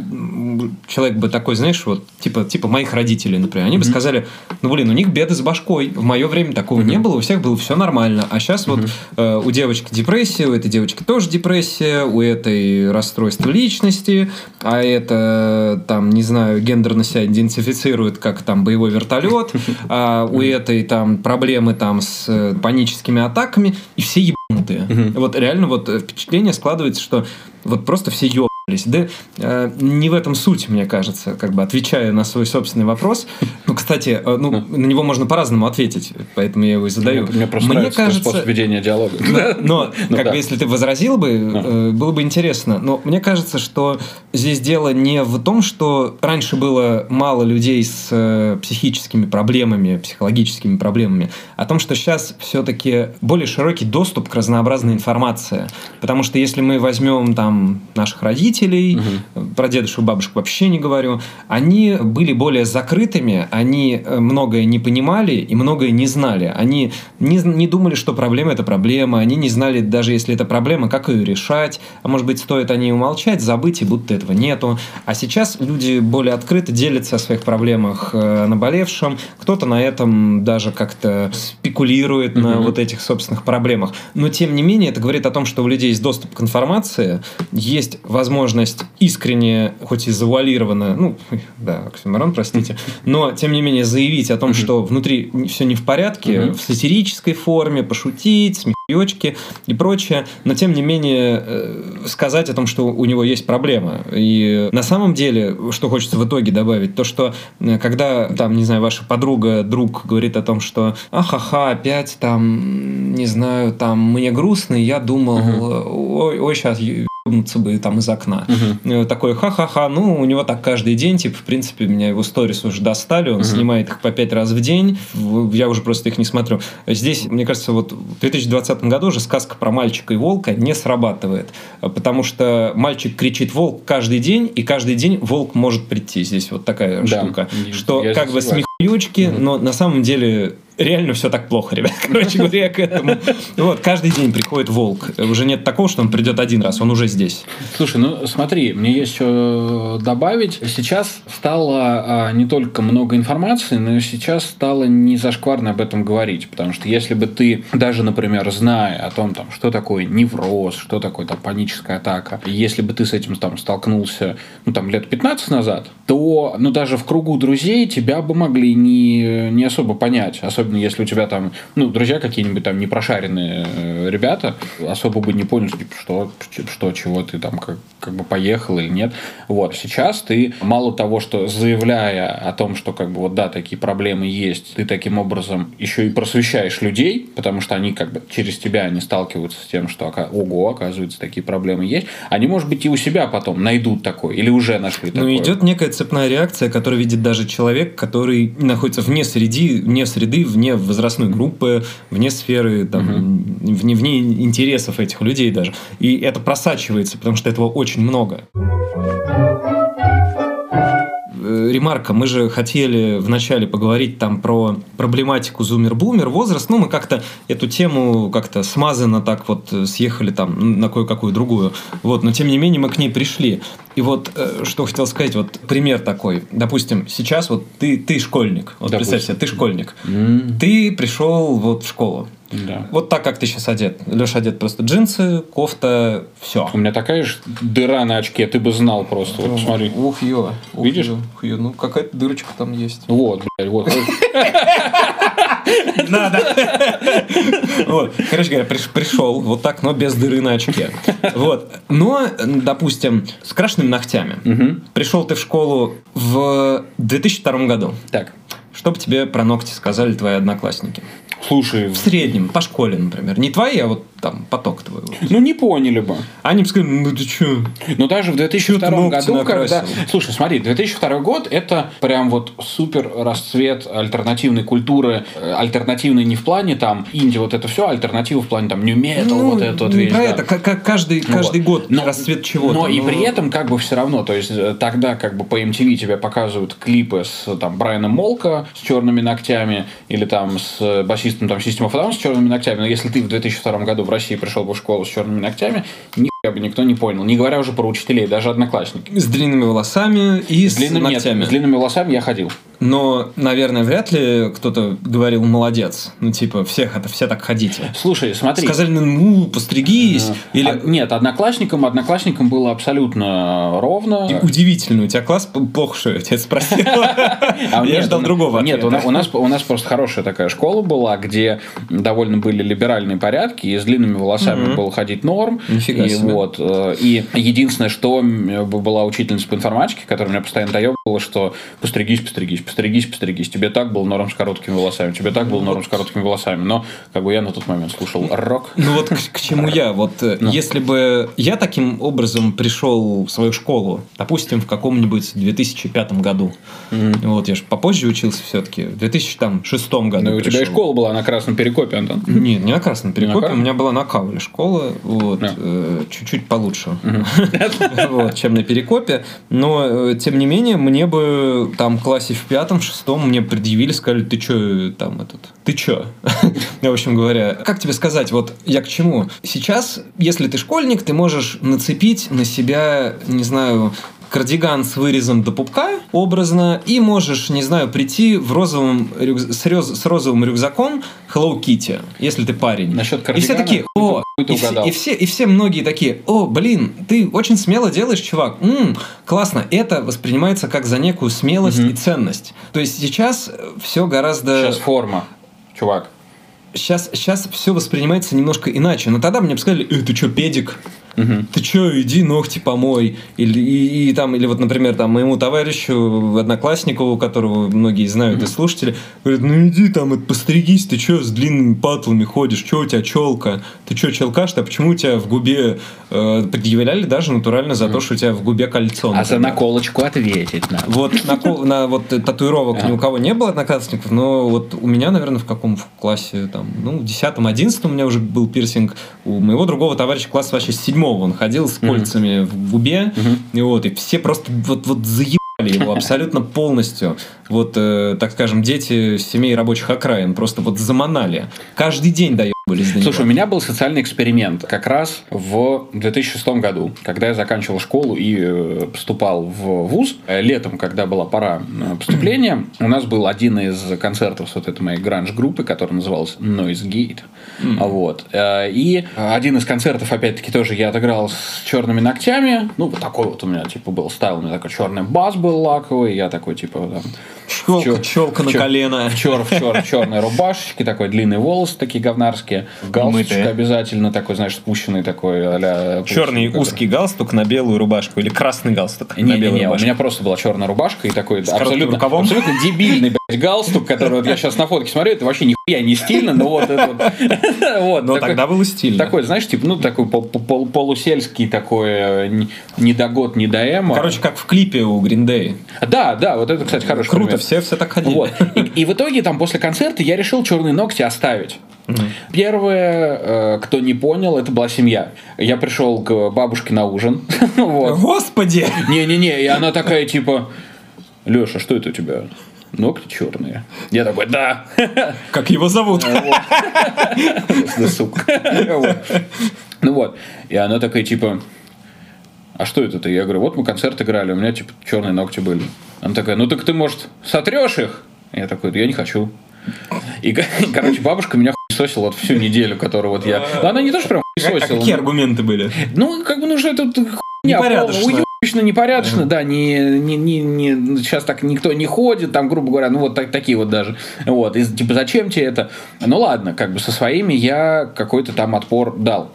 человек бы такой, знаешь, вот, типа, типа моих родителей, например, они бы сказали, ну, блин, у них беды с башкой. В мое время такого не было, у всех было все нормально. А сейчас вот э, у девочки депрессия, у этой девочки тоже депрессия, у этой расстройство личности, а это, там, не знаю, гендерно себя идентифицирует как там боевой вертолет, а у этой там проблемы там с э, паническими атаками, и все ебанутые. Вот реально вот впечатление складывается, что вот просто все еб да э, не в этом суть, мне кажется, как бы отвечая на свой собственный вопрос. Ну, кстати, э, ну, на него можно по-разному ответить, поэтому я его и задаю. Мне, мне просто мне кажется, способ ведения диалога. Но, но ну, как да. бы, если ты возразил бы, э, было бы интересно. Но мне кажется, что здесь дело не в том, что раньше было мало людей с э, психическими проблемами, психологическими проблемами, а о том, что сейчас все-таки более широкий доступ к разнообразной информации. Потому что если мы возьмем там наших родителей, угу. про дедушку и бабушку вообще не говорю, они были более закрытыми, они э, многое не понимали и многое не знали. Они не, не думали, что проблема – это проблема, они не знали, даже если это проблема, как ее решать, а может быть, стоит о ней умолчать, забыть, и будто этого нету. А сейчас люди более открыто делятся о своих проблемах э, наболевшем, кто-то на этом даже как-то спекулирует угу. на вот этих собственных проблемах. Но, тем не менее, это говорит о том, что у людей есть доступ к информации, есть возможность искренне, хоть и завуалированно, ну, да, оксюморон, простите, но, тем не менее, заявить о том, что внутри все не в порядке, в сатирической форме, пошутить, смехуёчки и прочее, но, тем не менее, э, сказать о том, что у него есть проблема. И на самом деле, что хочется в итоге добавить, то, что э, когда, там, не знаю, ваша подруга, друг говорит о том, что ахаха, опять там, не знаю, там, мне грустно, и я думал, ой, ой, сейчас ебнуться бы там из окна. Угу. Такой ха-ха-ха, ну, у него так каждый день, типа, в принципе, меня его сторис уже достали, он угу. снимает их по пять раз в день, я уже просто их не смотрю. Здесь, мне кажется, вот в 2020 году уже сказка про мальчика и волка не срабатывает, потому что мальчик кричит волк каждый день, и каждый день волк может прийти. Здесь вот такая да, штука, что как бы смехуючки, угу. но на самом деле реально все так плохо, ребят. Короче говоря, к этому. Вот, каждый день приходит волк. Уже нет такого, что он придет один раз, он уже здесь. Слушай, ну смотри, мне есть что добавить. Сейчас стало а, не только много информации, но и сейчас стало не зашкварно об этом говорить. Потому что если бы ты, даже, например, зная о том, там, что такое невроз, что такое там, паническая атака, если бы ты с этим там, столкнулся ну, там, лет 15 назад, то ну, даже в кругу друзей тебя бы могли не, не особо понять. Особенно особенно если у тебя там, ну, друзья какие-нибудь там непрошаренные э, ребята, особо бы не поняли, типа, что, что, чего ты там как, как бы поехал или нет. Вот. Сейчас ты мало того, что заявляя о том, что как бы вот да, такие проблемы есть, ты таким образом еще и просвещаешь людей, потому что они как бы через тебя они сталкиваются с тем, что ого, оказывается, такие проблемы есть. Они, может быть, и у себя потом найдут такое или уже нашли ну, такое. Ну, идет некая цепная реакция, которую видит даже человек, который находится вне среды, вне среды, вне возрастной группы, вне сферы, там, угу. вне, вне интересов этих людей даже. И это просачивается, потому что этого очень много ремарка, мы же хотели вначале поговорить там про проблематику зумер-бумер, возраст, ну, мы как-то эту тему как-то смазанно так вот съехали там на кое-какую другую, вот, но тем не менее мы к ней пришли. И вот э, что хотел сказать, вот пример такой. Допустим, сейчас вот ты, ты школьник. Вот Допустим. представь себе, ты школьник. М, Ты пришел вот в школу. Да. Вот так, как ты сейчас одет. Леша одет просто джинсы, кофта, все. У меня такая же дыра на очке, ты бы знал просто. Вот посмотри. Ух, ё. Видишь? ух, ё. Ну, какая-то дырочка там есть. Вот, блядь, вот. Надо. Вот. Короче говоря, приш- пришел вот так, но без дыры на очке. Вот. Но, допустим, с крашенными ногтями. Мгм. Пришел ты в школу в 2002 году. Так, Что бы тебе про ногти сказали твои одноклассники? слушай, В среднем, по школе, например. Не твои, а вот там поток твой. вот. ну не поняли бы. Они бы сказали, ну ты чё? Но даже в 2002 Чё ты ногти году, когда... Слушай, смотри, 2002 год – это прям вот супер расцвет альтернативной культуры. Э, Альтернативной не в плане там инди, вот это все, альтернатива в плане там нью метал, Ну, вот это вот вещь. про да. это. Как, каждый, Ну каждый вот. год Но- расцвет чего-то. Но и Ну, при этом как бы все равно, то есть э, тогда как бы по MTV тебе показывают клипы с там Брайаном Молко с черными ногтями или там с э, басистом там System of Down с черными ногтями. Но если ты в 2002 году в России пришел бы в школу с черными ногтями, нихуя бы никто не понял. Не говоря уже про учителей, даже одноклассники. С длинными волосами и С длинными, нет, ногтями. с длинными волосами я ходил. Но, наверное, вряд ли кто-то говорил молодец. Ну, типа, всех это все так ходите. Слушай, смотри. Сказали, ну, постригись. Или А, нет, одноклассникам, одноклассникам было абсолютно ровно. И Удивительно, у тебя класс плохо, что я тебя спросил. А Я нет, ждал другого Нет, у, нас, просто хорошая такая школа была, где довольно были либеральные порядки, и с длинными волосами было ходить норм. Нифига себе. Вот, э, и единственное, что была учительница по информатике, которая меня постоянно доебывала, что постригись, постригись, постригись, постригись. Тебе так был норм с короткими волосами, тебе так был норм с короткими волосами. Но как бы я на тот момент слушал рок. Ну вот к, к чему я. Вот э, Ну. если бы я таким образом пришел в свою школу, допустим, в каком-нибудь 2005 году, вот я же попозже учился все-таки, в 2006 году. Ну, у тебя и школа была на красном перекопе, Антон. Нет, не на Красном Перекопе, у Красном? меня была на Кауле школа, вот, Да. Э, чуть-чуть получше, вот, чем на Перекопе, но, э, тем не менее, мне бы там в классе в пятом, шестом мне предъявили, сказали, ты чё там этот, ты чё? В общем говоря, как тебе сказать, вот я к чему? Сейчас, если ты школьник, ты можешь нацепить на себя, не знаю, кардиган с вырезом до пупка, образно, и можешь, не знаю, прийти в розовом рюкз- с, рёз- с розовым рюкзаком Hello Kitty, если ты парень. Насчет и все кардигана такие, о, и все, и, все, и все многие такие, о, блин, ты очень смело делаешь, чувак. М, классно. Это воспринимается как за некую смелость Мгм. и ценность. То есть сейчас все гораздо... Сейчас форма, чувак. Сейчас, сейчас все воспринимается немножко иначе. Но тогда мне бы сказали, э, ты что, педик? Мгм. Ты чё, иди ногти помой. Или, и, и там, или вот, например, там, моему товарищу, однокласснику, которого многие знают и слушатели, говорят, ну иди там, это, постригись, ты чё с длинными патлами ходишь, чё у тебя челка? Ты чё, челкаш, а почему у тебя в губе э, предъявляли даже натурально за то, что у тебя в губе кольцо? А за например. наколочку ответить надо. Вот на, на вот татуировок ни у кого не было одноклассников, но вот у меня, наверное, в каком в классе там, ну, в 10-11 у меня уже был пирсинг. У моего другого товарища класс вообще с седьмого он ходил с кольцами в губе, и вот, и все просто вот, вот заебали его абсолютно полностью. Вот, э, так скажем, дети семей рабочих окраин просто вот заманали. Каждый день доебались до него. Слушай, у меня был социальный эксперимент как раз в 2006 году, когда я заканчивал школу и э, поступал в ВУЗ. Летом, когда была пора э, поступления, у нас был один из концертов с вот этой моей гранж-группы, который назывался Noise Gate. Вот. Э, И один из концертов, опять-таки, тоже я отыграл с черными ногтями. Ну, вот такой вот у меня, типа, был стайл. У меня такой черный бас был лаковый. Я такой, типа, там... Челка, чё- челка на колено. В, чер, в, чер, в черной рубашечке, такой длинные волосы такие говнарские. Галстучек Мытые. обязательно такой, знаешь, спущенный такой а-ля... Черный какой-то. узкий галстук на белую рубашку или красный галстук на белую Не-не-не, у рубашку. меня просто была черная рубашка и такой коротким абсолютно, абсолютно дебильный галстук, который вот я сейчас на фотке смотрю, это вообще нихуя не стильно, но вот это вот. вот, Но такой- тогда было стильно. Такой, знаешь, типа, ну, такой пол- пол- полусельский такой, э, не- не до эмо. Короче, как в клипе у Day. Да, да, вот это, кстати, хороший Круто, пример. все, все так ходили. Вот. И, и в итоге там после концерта я решил черные ногти оставить. Первое, э, кто не понял, это была семья. Я пришел к бабушке на ужин. Вот. Господи! Не-не-не, и она такая типа, Леша, что это у тебя? Ногти черные. Я такой, да. Как его зовут? Да, сука. Ну вот. И она такая типа, а что это ты? Я говорю, вот мы концерт играли, у меня типа черные ногти были. Она такая, ну так ты, может, сотрешь их? Я такой, я не хочу. И, короче, бабушка меня хуесосила вот всю неделю, которую вот я... Ну, она не то, что прям хуесосила. А какие аргументы были? Ну, как бы, ну, что это хуйня. Непорядочно. Уебищно, непорядочно, да, не, не, не, не, сейчас так никто не ходит, там, грубо говоря, ну, вот так, такие вот даже. Вот, и, типа, зачем тебе это? Ну, ладно, как бы со своими я какой-то там отпор дал.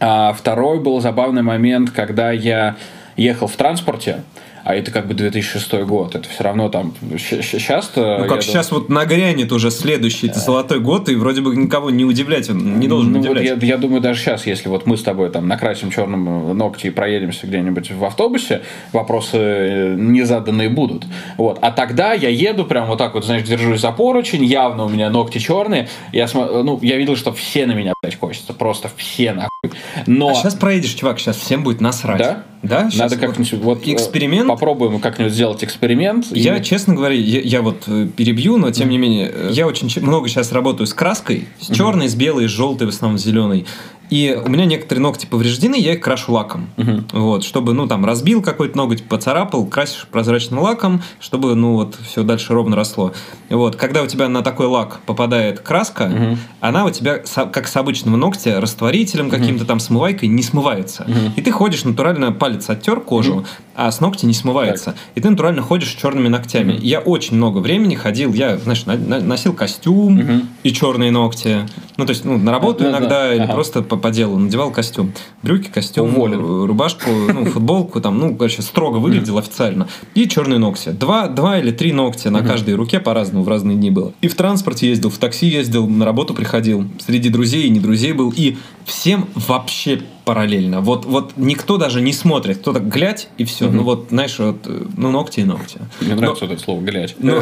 А второй был забавный момент, когда я ехал в транспорте, а это как бы 2006 год, это все равно там сейчас Ну как сейчас думаю... вот нагрянет уже следующий, это золотой год, и вроде бы никого не удивлять, он не должен ну, удивлять. Вот я, я думаю, даже сейчас, если вот мы с тобой там накрасим черным ногти и проедемся где-нибудь в автобусе, вопросы э, не заданные будут. Вот. А тогда я еду прям вот так вот, знаешь, держусь за поручень, явно у меня ногти черные, я, см... ну, я видел, что все на меня, блядь, косятся, просто все нахуй. Но... А сейчас проедешь, чувак, сейчас всем будет насрать. Да? Да? Надо как-нибудь вот, э, эксперимент попробуем как-нибудь сделать эксперимент. Я, и... честно говоря, я, я вот э, перебью, но тем mm. не менее, э, я очень много сейчас работаю с краской, с черной, mm. с белой, с желтой, в основном зеленой. И у меня некоторые ногти повреждены, я их крашу лаком. Угу. Вот, чтобы, ну, там, разбил какой-то ноготь, поцарапал, красишь прозрачным лаком, чтобы, ну, вот, все дальше ровно росло. Вот, когда у тебя на такой лак попадает краска, угу. она у тебя, как с обычного ногтя, растворителем каким-то там, смывайкой, не смывается. Угу. И ты ходишь, натурально палец оттер кожу, угу. а с ногти не смывается. Так. И ты натурально ходишь черными ногтями. Угу. Я очень много времени ходил, я, знаешь, носил костюм угу. и черные ногти. Ну, то есть, ну, на работу да, иногда да. или ага. просто по, по делу. Надевал костюм. Брюки, костюм, Уволен. рубашку, ну, футболку, там, ну, короче, строго выглядел официально. И черные ногти. Два, два или три ногтя на каждой руке по-разному в разные дни было. И в транспорте ездил, в такси ездил, на работу приходил. Среди друзей и не друзей был. И всем вообще параллельно. Вот, вот никто даже не смотрит. Кто-то глядь и все. Угу. Ну вот, знаешь, вот, ну ногти и ногти. Мне Но, нравится это слово глядь. Ну,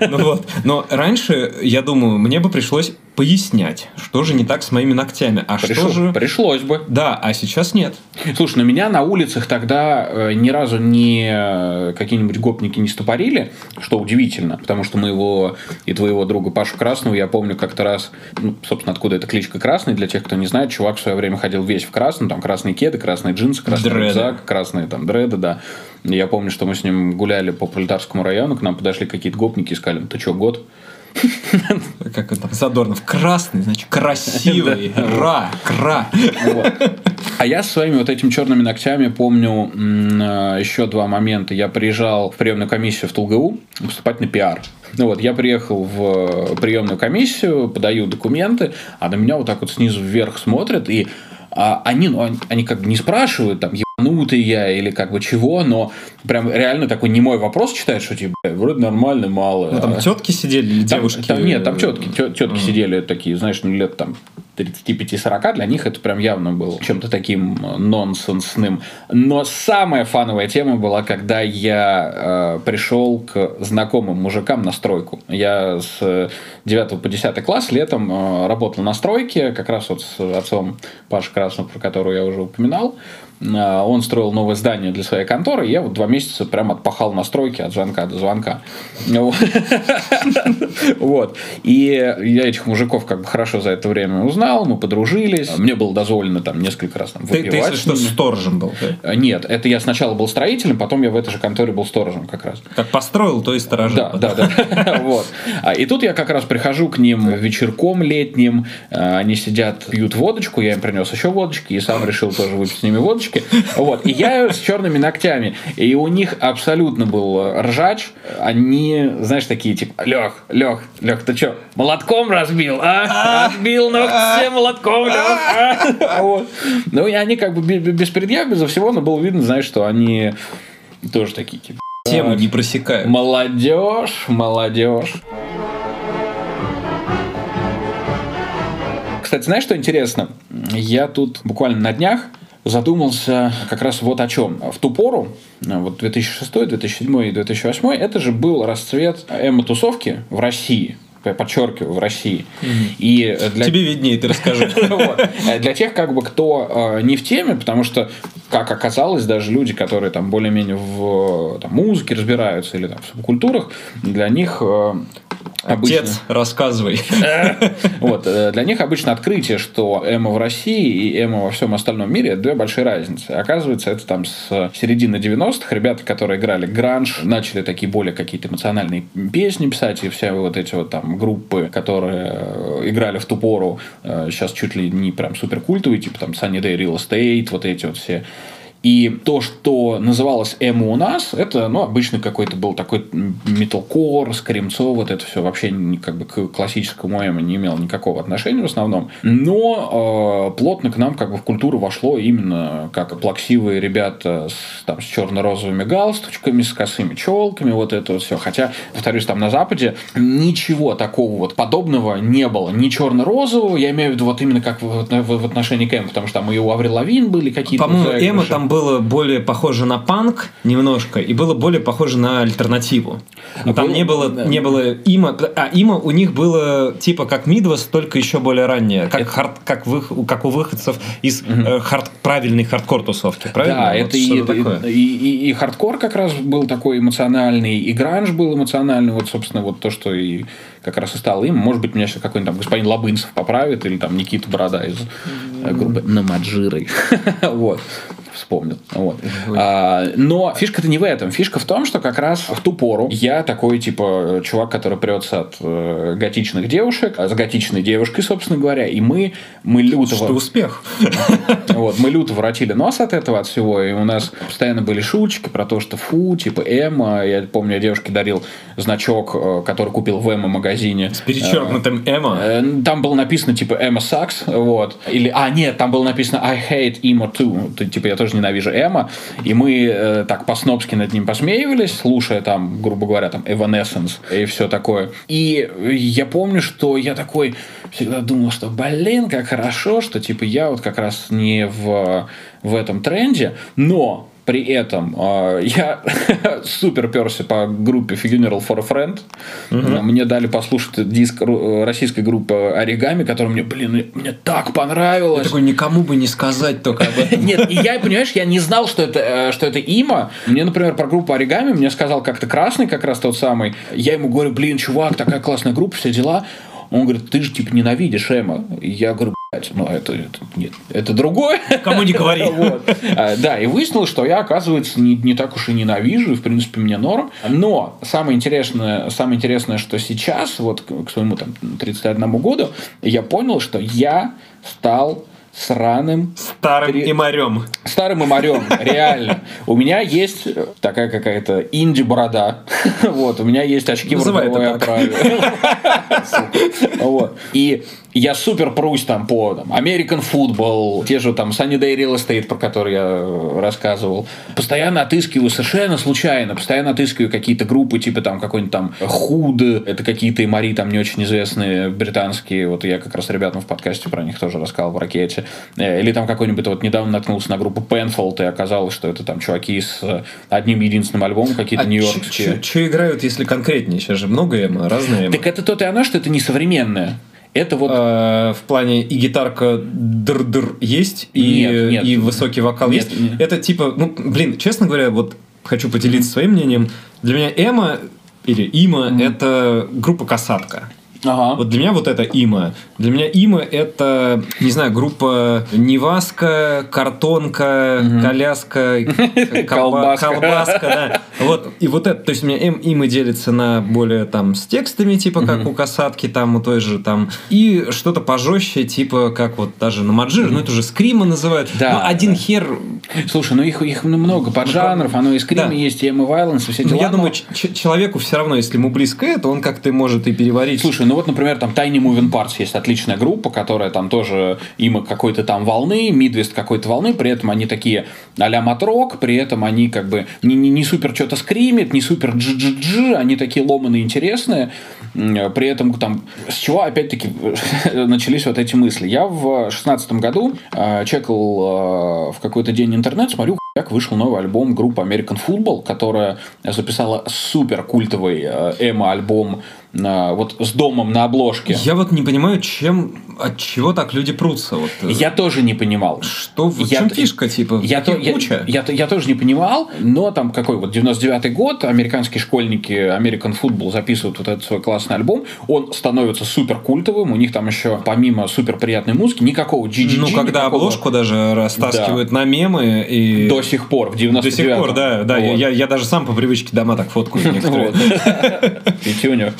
ну вот. Но раньше, я думаю, мне бы пришлось пояснять, что же не так с моими ногтями. А Пришел, что же... Пришлось бы. Да, а сейчас нет. Слушай, на меня на улицах тогда э, ни разу не э, какие-нибудь гопники не стопорили, что удивительно, потому что моего и твоего друга Пашу Красного, я помню как-то раз, ну, собственно, откуда эта кличка Красный, для тех, кто не знает, чувак в свое время ходил весь в красном, там красные кеды, красные джинсы, красный дреды. рюкзак, красные там дреды, да. Я помню, что мы с ним гуляли по Пролетарскому району, к нам подошли какие-то гопники и сказали, ты что, год? Как он там, Задорнов, красный, значит, красивый, ра, кра. А я своими вот этими черными ногтями помню э, еще два момента. Я приезжал в приемную комиссию в ТЛГУ поступать на пиар. Ну вот, я приехал в приемную комиссию, подаю документы, а на меня вот так вот снизу вверх смотрят, и а они, ну, они, они как бы не спрашивают, там, ебанутый я или как бы чего, но прям реально такой не мой вопрос читают, что типа, вроде нормально, мало. Ну, там тетки сидели или там, девушки? Там, нет, там тетки, тетки mm. сидели такие, знаешь, ну, лет там 35-40, для них это прям явно было чем-то таким нонсенсным. Но самая фановая тема была, когда я э, пришел к знакомым мужикам на стройку. Я с 9 по 10 класс летом э, работал на стройке, как раз вот с отцом Паши Красного, про которого я уже упоминал. Э, он строил новое здание для своей конторы, я вот два месяца прям отпахал на стройке от звонка до звонка. Вот. И я этих мужиков как бы хорошо за это время узнал, мы подружились. Мне было дозволено там несколько раз там выпивать. Ты, если что, сторожем был? Э, нет, это я сначала был строителем, потом я в этой же конторе был сторожем как раз. Как построил, то и сторожил. Да, да, да. Вот. А, и тут я как раз прихожу к ним вечерком летним, они сидят, пьют водочку, я им принес еще водочки, и сам решил тоже выпить с ними водочки. Вот. И я с черными ногтями. И у них абсолютно был ржач. Они, знаешь, такие, типа, Лех, Лех, Лех, ты что, молотком разбил, а? Разбил ногти молотком, Лех, а? Ну, и они как бы без предъяв, безо всего, но было видно, знаешь, что они тоже такие, типа, Тему не просекают. Молодежь, молодежь. Кстати, знаешь, что интересно? Я тут буквально на днях задумался как раз вот о чем. В ту пору, вот 2006, 2007 и 2008, это же был расцвет эмо-тусовки в России подчеркиваю, в России. Угу. И для... Тебе виднее, ты расскажи. Для тех, как бы, кто э, не в теме, потому что, как оказалось, даже люди, которые там более-менее в музыке разбираются или там, в субкультурах, для них э, Обычно. Отец, рассказывай. Вот, э, для них обычно открытие, что эмо в России и эмо во всем остальном мире – это две большие разницы. Оказывается, это там с середины 90-х ребята, которые играли гранж, начали такие более какие-то эмоциональные песни писать, и все вот эти вот там группы, которые э, играли в ту пору, сейчас чуть ли не прям супер культовые, типа там Sunny Day Real Estate, вот эти вот все и то, что называлось эмо у нас, это, ну, обычно какой-то был такой металкор, скримцо, вот это все вообще как бы к классическому эмо не имело никакого отношения в основном. Но э, плотно к нам как бы в культуру вошло именно как плаксивые ребята с, там, с черно-розовыми галстучками, с косыми челками, вот это вот все. Хотя, повторюсь, там на Западе ничего такого вот подобного не было. Ни черно-розового, я имею в виду вот именно как в, в, в отношении к эмо, потому что там и у Аврил Лавин были какие-то... По-моему, эмо там было более похоже на панк немножко и было более похоже на альтернативу. А там не было да. не было эмо, а эмо у них было типа как Midwest, только еще более раннее, как это... хард, как вы, как у выходцев из угу. хард, правильной хардкор тусовки, правильно? Да, вот это, и, это и, и, и хардкор как раз был такой эмоциональный, и гранж был эмоциональный, вот собственно вот то, что и как раз и стало эмо. Может быть, меня сейчас какой-нибудь там господин Лобынцев поправит, или там Никита Борода из э, группы Намаджирой. вот вспомнил. Вот. А, но фишка-то не в этом. Фишка в том, что как раз в ту пору я такой, типа, чувак, который прется от э, готичных девушек, а с готичной девушкой, собственно говоря, и мы, мы люто... Что успех. Вот, мы люто воротили нос от этого, от всего, и у нас постоянно были шуточки про то, что фу, типа, Эма, я помню, я девушке дарил значок, э, который купил в Эма магазине. С перечеркнутым Эма? Э, там было написано, типа, Эма Сакс, вот. Или, а, нет, там было написано I hate Emo too. Типа, я тоже ненавижу Эма. И мы э, так по-снобски над ним посмеивались, слушая там, грубо говоря, там Evanescence и все такое. И я помню, что я такой всегда думал, что, блин, как хорошо, что типа я вот как раз не в, в этом тренде, но при этом э, я супер перся по группе Funeral for a Friend. Угу. Мне дали послушать диск российской группы Оригами, который мне, блин, мне так понравилось. Я такой, никому бы не сказать только об этом. Нет, и я, понимаешь, я не знал, что это, э, что это има. Мне, например, про группу Оригами мне сказал как-то Красный, как раз тот самый. Я ему говорю, блин, чувак, такая классная группа, все дела. Он говорит, ты же типа ненавидишь Эма. Я говорю, ну это, это нет, это другое. Кому не говори. вот. а, да, и выяснилось, что я, оказывается, не, не так уж и ненавижу, и в принципе мне норм. Но самое интересное, самое интересное, что сейчас, вот к своему там 31 году, я понял, что я стал сраным... Старым при... имарем. Старым имарем, реально. У меня есть такая какая-то инди-борода. Вот, у меня есть очки в роговой оправе. Вот. И я супер прусь там по там, American Football, те же там Sunny Day Real Estate, про который я э, рассказывал. Постоянно отыскиваю, совершенно случайно, постоянно отыскиваю какие-то группы, типа там какой-нибудь там Худ, это какие-то Мари там не очень известные британские, вот я как раз ребятам в подкасте про них тоже рассказал в ракете. Э, или там какой-нибудь, вот недавно наткнулся на группу Penfold, и оказалось, что это там чуваки с э, одним единственным альбомом, какие-то а нью-йоркские. Что играют, если конкретнее? Сейчас же много эмо, разные эмо. Так это то и оно, что это не современное. Это вот... Э, в плане и гитарка др-др есть, и, нет, нет. и высокий вокал нет, есть. Нет. Это типа, ну, блин, честно говоря, вот хочу поделиться mm-hmm. своим мнением. Для меня Эма или Има mm-hmm. это группа Касатка. Ага. Вот для меня вот это има. Для меня има это, не знаю, группа Неваска, картонка, угу. коляска, колбаска. колбаска да. Вот, и вот это, то есть у меня им, има делится на более там с текстами, типа как у касатки, там у той же там, и что-то пожестче, типа как вот даже на Маджир, ну это уже скрима называют. Да. Ну, один хер. Слушай, ну их, их много поджанров, ну, оно и скрима да. есть, и эмо вайленс, и все дела. Ну, я думаю, человеку все равно, если ему близко это, он как-то может и переварить. Слушай, ну ну вот, например, там Tiny Moving Parts есть отличная группа, которая там тоже им какой-то там волны, Midwest какой-то волны, при этом они такие а-ля матрок, при этом они как бы не, не, не супер что-то скримит, не супер джи-джи-джи, они такие ломаные, интересные, при этом там с чего опять-таки начались вот эти мысли. Я в шестнадцатом году э, чекал э, в какой-то день интернет, смотрю, как вышел новый альбом группы American Football, которая записала супер культовый э, эмо-альбом вот с домом на обложке. Я вот не понимаю, чем от чего так люди прутся. Вот. Э, я тоже не понимал. Что в я, чем фишка, типа? Я, то, я, я, я, я тоже не понимал, но там какой вот 99-й год, американские школьники American Football записывают вот этот свой классный альбом, он становится супер культовым, у них там еще помимо супер приятной музыки никакого GGG. Ну, когда никакого... обложку даже растаскивают да. на мемы и... До сих пор, в 99 До сих пор, да, да. Вот. Я, я даже сам по привычке дома так фоткаю некоторые. Пятюню.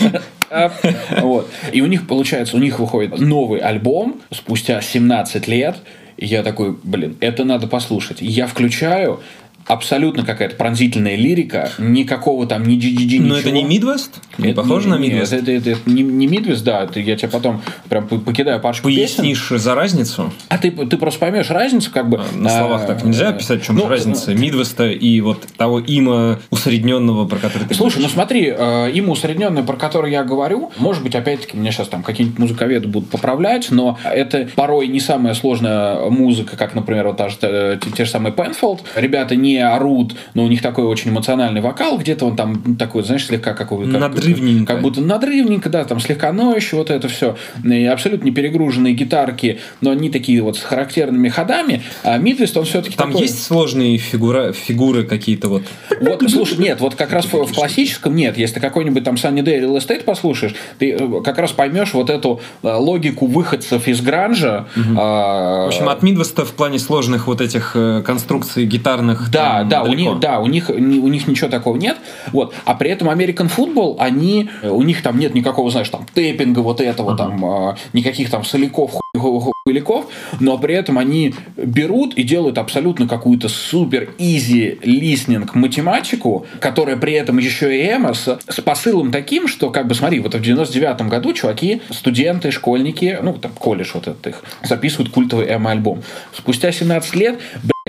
Вот. И у них, получается, у них выходит новый альбом спустя 17 лет. И я такой, блин, это надо послушать. Я включаю, абсолютно какая-то пронзительная лирика, никакого там ни GGG, Но это не Midwest? Не это похоже не, на Midwest? Это, это, это, это не, не Midwest, да, это я тебе потом прям покидаю парочку Пояснишь песен. за разницу? А ты, ты просто поймешь разницу, как бы. На словах а, так нельзя описать, в чем ну, разница Midwest и вот того има усредненного, про который ты Слушай, говоришь. ну смотри, э, има усредненное, про который я говорю, может быть, опять-таки, меня сейчас там какие-нибудь музыковеды будут поправлять, но это порой не самая сложная музыка, как, например, вот та же, те, те же самые Penfold. Ребята не орут, но у них такой очень эмоциональный вокал, где-то он там такой, знаешь, слегка какой как, надрывненько. Как будто надрывненько, да, там слегка ноющий, вот это все. И абсолютно перегруженные гитарки, но они такие вот с характерными ходами. А Мидвест, он все-таки Там такой... есть сложные фигура, фигуры какие-то вот? Вот, слушай, нет, вот как раз в, в классическом нет. Если какой-нибудь там Sunny Day Real Estate послушаешь, ты э, как раз поймешь вот эту э, логику выходцев из гранжа. Угу. А... В общем, от Мидвеста в плане сложных вот этих э, конструкций гитарных. Да, там, да, у них, да, у них, у них ничего такого нет. Вот. А при этом American Football, они, у них там нет никакого, знаешь, там, тэппинга вот этого, uh-huh. там, а, никаких там соляков, хуйляков, но при этом они берут и делают абсолютно какую-то супер изи листнинг математику, которая при этом еще и эмо с, посылом таким, что, как бы, смотри, вот в 99-м году чуваки, студенты, школьники, ну, там, колледж вот этот их, записывают культовый эмо-альбом. Спустя 17 лет,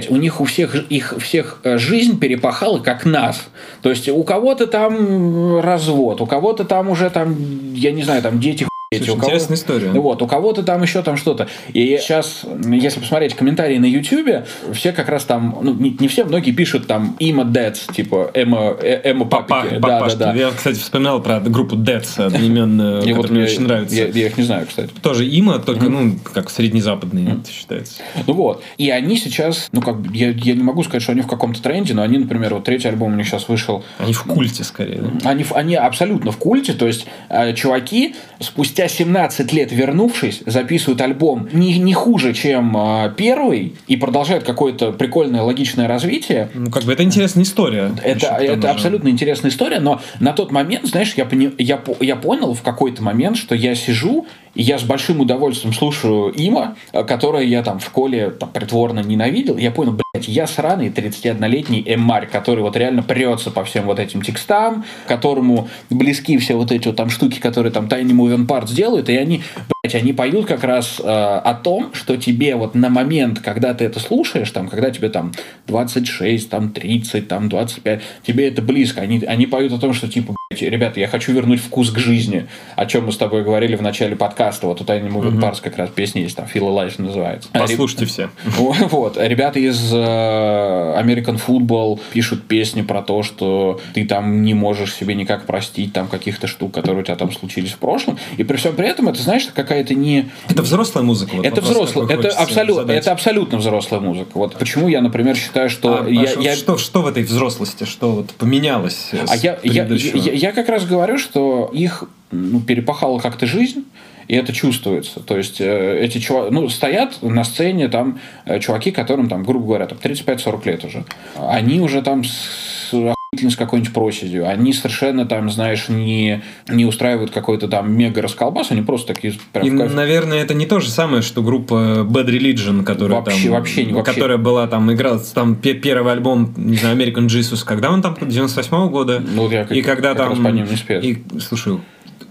у них у всех их всех э, жизнь перепахала как нас. То есть у кого-то там развод, у кого-то там уже там, я не знаю, там дети Слушай, у интересная история. Вот, у кого-то там еще там что-то. И сейчас, если посмотреть комментарии на YouTube, все как раз там, ну, не, не все, многие пишут там Има Дэдс, типа Эма, Эма Папики. Да, да, да. Я, кстати, вспоминал про группу Дэдс одноименную, которая вот мне очень нравится. Я, я их не знаю, кстати. Тоже Има, только, ну, как среднезападный, это считается. Ну вот. И они сейчас, ну, как я, я не могу сказать, что они в каком-то тренде, но они, например, вот третий альбом у них сейчас вышел. Они в культе, скорее, да? Они, они абсолютно в культе, то есть э, чуваки спустя спустя 17 лет вернувшись, записывают альбом не, не хуже, чем э, первый, и продолжают какое-то прикольное логичное развитие. Ну, как бы это интересная история. Это, это абсолютно интересная история, но на тот момент, знаешь, я, пони, я, я понял в какой-то момент, что я сижу и я с большим удовольствием слушаю Има, которое я там в школе там, притворно ненавидел. Я понял, я сраный 31-летний эмарь, который вот реально прется по всем вот этим текстам, которому близки все вот эти вот там штуки, которые там Tiny Moving Parts делают, и они, блядь, они поют как раз э, о том, что тебе вот на момент, когда ты это слушаешь, там, когда тебе там 26, там 30, там 25, тебе это близко. Они, они поют о том, что типа, ребята, я хочу вернуть вкус к жизни, о чем мы с тобой говорили в начале подкаста. Вот у Tiny Moving Parts как раз песня есть, там Feel Alive называется. Послушайте все. Вот. Ребята из э, American Football пишут песни про то, что ты там не можешь себе никак простить там каких-то штук, которые у тебя там случились в прошлом. И при всем при этом это, знаешь, какая-то не... Это взрослая музыка. Вот это взрослая. Это, абсолютно, это абсолютно взрослая музыка. Вот почему я, например, считаю, что... А, я, а я... Что, что в этой взрослости? Что вот поменялось? А я, я, я, я как раз говорю, что их ну, перепахала как-то жизнь, и это чувствуется. То есть э, эти чуваки, ну, стоят на сцене там э, чуваки, которым там, грубо говоря, там 35-40 лет уже. Они уже там с с какой-нибудь проседью. Они совершенно там, знаешь, не, не устраивают какой-то там мега расколбас, они просто такие... Прям И, наверное, это не то же самое, что группа Bad Religion, которая вообще, там... Вообще, вообще. Которая была там, играла там первый альбом, не знаю, American Jesus, когда он там, 98 -го года? Ну, я как, и когда как там... Раз по ним не спец. И, слушай,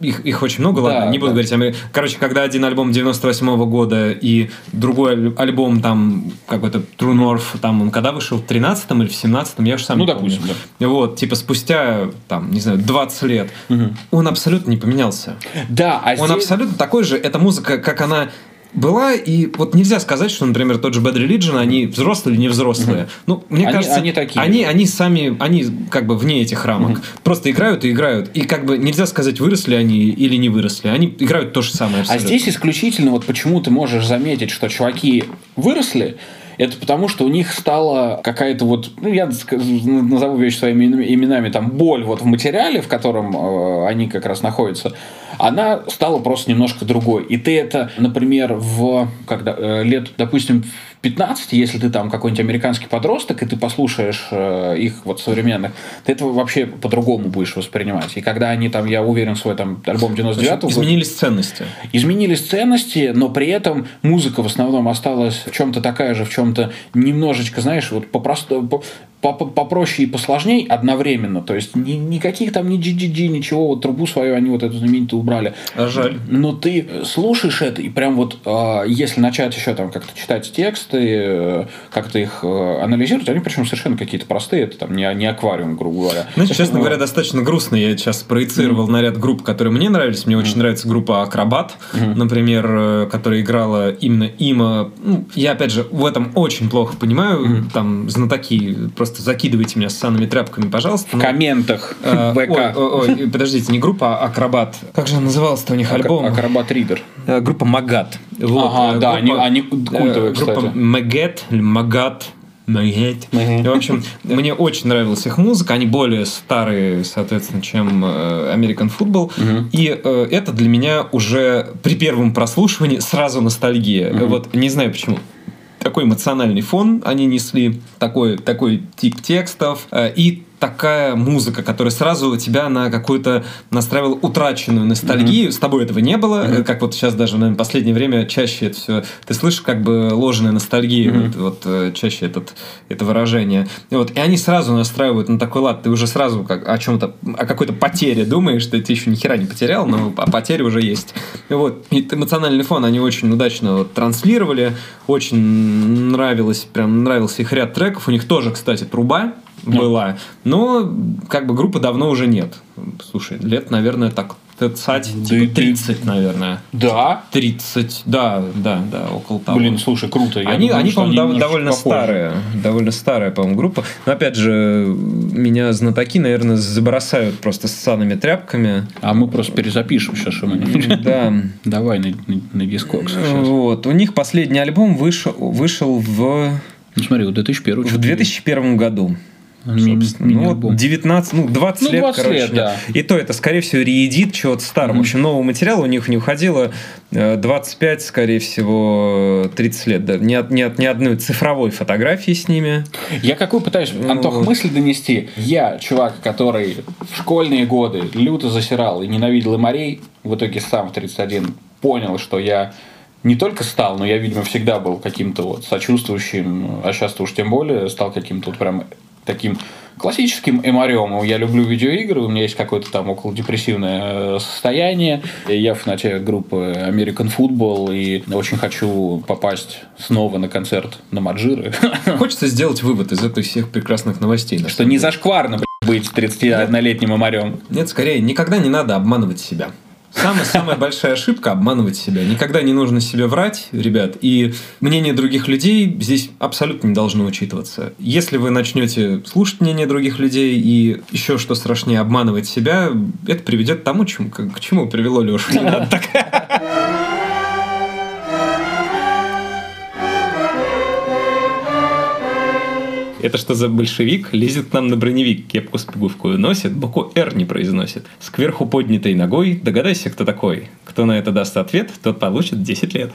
их, их очень много, да, ладно, не буду да. говорить. Короче, когда один альбом 98 -го года и другой альбом там какой-то True North, там он когда вышел, в 13 или в 17 я уже сам Ну, не допустим, помню. да. Вот, типа спустя, там, не знаю, 20 лет, угу. он абсолютно не поменялся. Да, а Он здесь... абсолютно такой же, эта музыка, как она была, и вот нельзя сказать, что, например, тот же Bad Religion, они взрослые или не взрослые. Угу. Ну, мне они, кажется, они такие. Они, они сами, они как бы вне этих рамок. Угу. Просто играют и играют. И как бы нельзя сказать, выросли они или не выросли. Они играют то же самое. А Абсолютно. А здесь исключительно вот почему ты можешь заметить, что чуваки выросли, это потому, что у них стала какая-то вот, ну, я назову вещи своими именами, там, боль вот в материале, в котором э, они как раз находятся, она стала просто немножко другой. И ты это, например, в когда, э, лет, допустим, 15, если ты там какой-нибудь американский подросток, и ты послушаешь э, их вот современных, ты это вообще по-другому будешь воспринимать. И когда они там, я уверен, свой там альбом 99-го... Изменились ценности. Изменились ценности, но при этом музыка в основном осталась в чем-то такая же, в чем-то немножечко, знаешь, вот попросту, по, попроще и посложней одновременно. То есть ни, никаких там ни GGG, ничего, вот трубу свою они вот эту знаменитую убрали. А жаль. Но ты слушаешь это, и прям вот, э, если начать еще там как-то читать тексты, э, как-то их э, анализировать, они причем совершенно какие-то простые, это там не, не аквариум, грубо говоря. Ну, честно говоря, достаточно грустно. Я сейчас проецировал mm-hmm. на ряд групп, которые мне нравились. Мне mm-hmm. очень нравится группа Акробат, mm-hmm. например, э, которая играла именно Има. Ну, я, опять же, в этом очень плохо понимаю. Mm-hmm. Там знатоки просто закидывайте меня ссаными тряпками, пожалуйста. В комментах э, ВК. Ой, ой, подождите, не группа, а Акробат. Как же назывался-то у них альбом? Акробат Ридер. Э, группа Магат. Вот. Ага, да, они, они культовые, кстати. Группа Магет или Магат. Магет. В общем, мне очень нравилась их музыка. Они более старые, соответственно, чем э, American Football. И это для меня уже при первом прослушивании сразу ностальгия. Вот не знаю почему такой эмоциональный фон они несли, такой, такой тип текстов. Э, и такая музыка, которая сразу тебя на какую-то настраивала утраченную ностальгию. Mm-hmm. С тобой этого не было. Mm-hmm. Как вот сейчас даже, наверное, в последнее время чаще это все... Ты слышишь как бы ложная ностальгия, mm-hmm. вот, вот э, чаще этот, это выражение. И, вот, и они сразу настраивают на такой лад. Ты уже сразу как, о чем-то, о какой-то потере думаешь. Ты, ты еще ни хера не потерял, но а потеря уже есть. И вот. И эмоциональный фон они очень удачно вот, транслировали. Очень нравилось, прям нравился их ряд треков. У них тоже, кстати, труба была. Но как бы группы давно уже нет. Слушай, лет, наверное, так Тецать, типа 30, наверное. Да? 30, да, да, да, около того. Блин, слушай, круто. Я они, думаю, они по-моему, они довольно попозже. старые. Довольно старая, по-моему, группа. Но, опять же, меня знатоки, наверное, забросают просто с санными тряпками. А мы просто перезапишем сейчас что-нибудь. Да. Давай на, на, дискокс Вот. У них последний альбом вышел, вышел в... Ну, смотри, в 2001 В 2001 году. Ну, вот 19, ну, 20 ну, лет, 20 короче. Лет, да. И то это, скорее всего, реедит чего-то старого. Mm-hmm. В общем, нового материала у них не уходило 25, э, скорее всего, 30 лет. Да. Ни, ни, ни одной цифровой фотографии с ними. Я какую пытаюсь, ну, Антох, мысль донести. Я, чувак, который в школьные годы люто засирал и ненавидел и морей, в итоге сам в 31 понял, что я не только стал, но я, видимо, всегда был каким-то вот сочувствующим, а сейчас уж тем более стал каким-то вот прям таким классическим эмариом. Я люблю видеоигры, у меня есть какое-то там около депрессивное э, состояние. Я фанатею группы American Football и очень хочу попасть снова на концерт на Маджиры. Хочется сделать вывод из этих всех прекрасных новостей. Что не зашкварно быть 31-летним эмарием. Нет, скорее, никогда не надо обманывать себя. Самая, самая большая ошибка – обманывать себя. Никогда не нужно себе врать, ребят. И мнение других людей здесь абсолютно не должно учитываться. Если вы начнете слушать мнение других людей и еще что страшнее обманывать себя, это приведет к тому, чему, к чему привело Лешу. Это что за большевик? Лезет к нам на броневик, кепку с пуговкой носит, букву «Р» не произносит. С кверху поднятой ногой догадайся, кто такой. Кто на это даст ответ, тот получит 10 лет.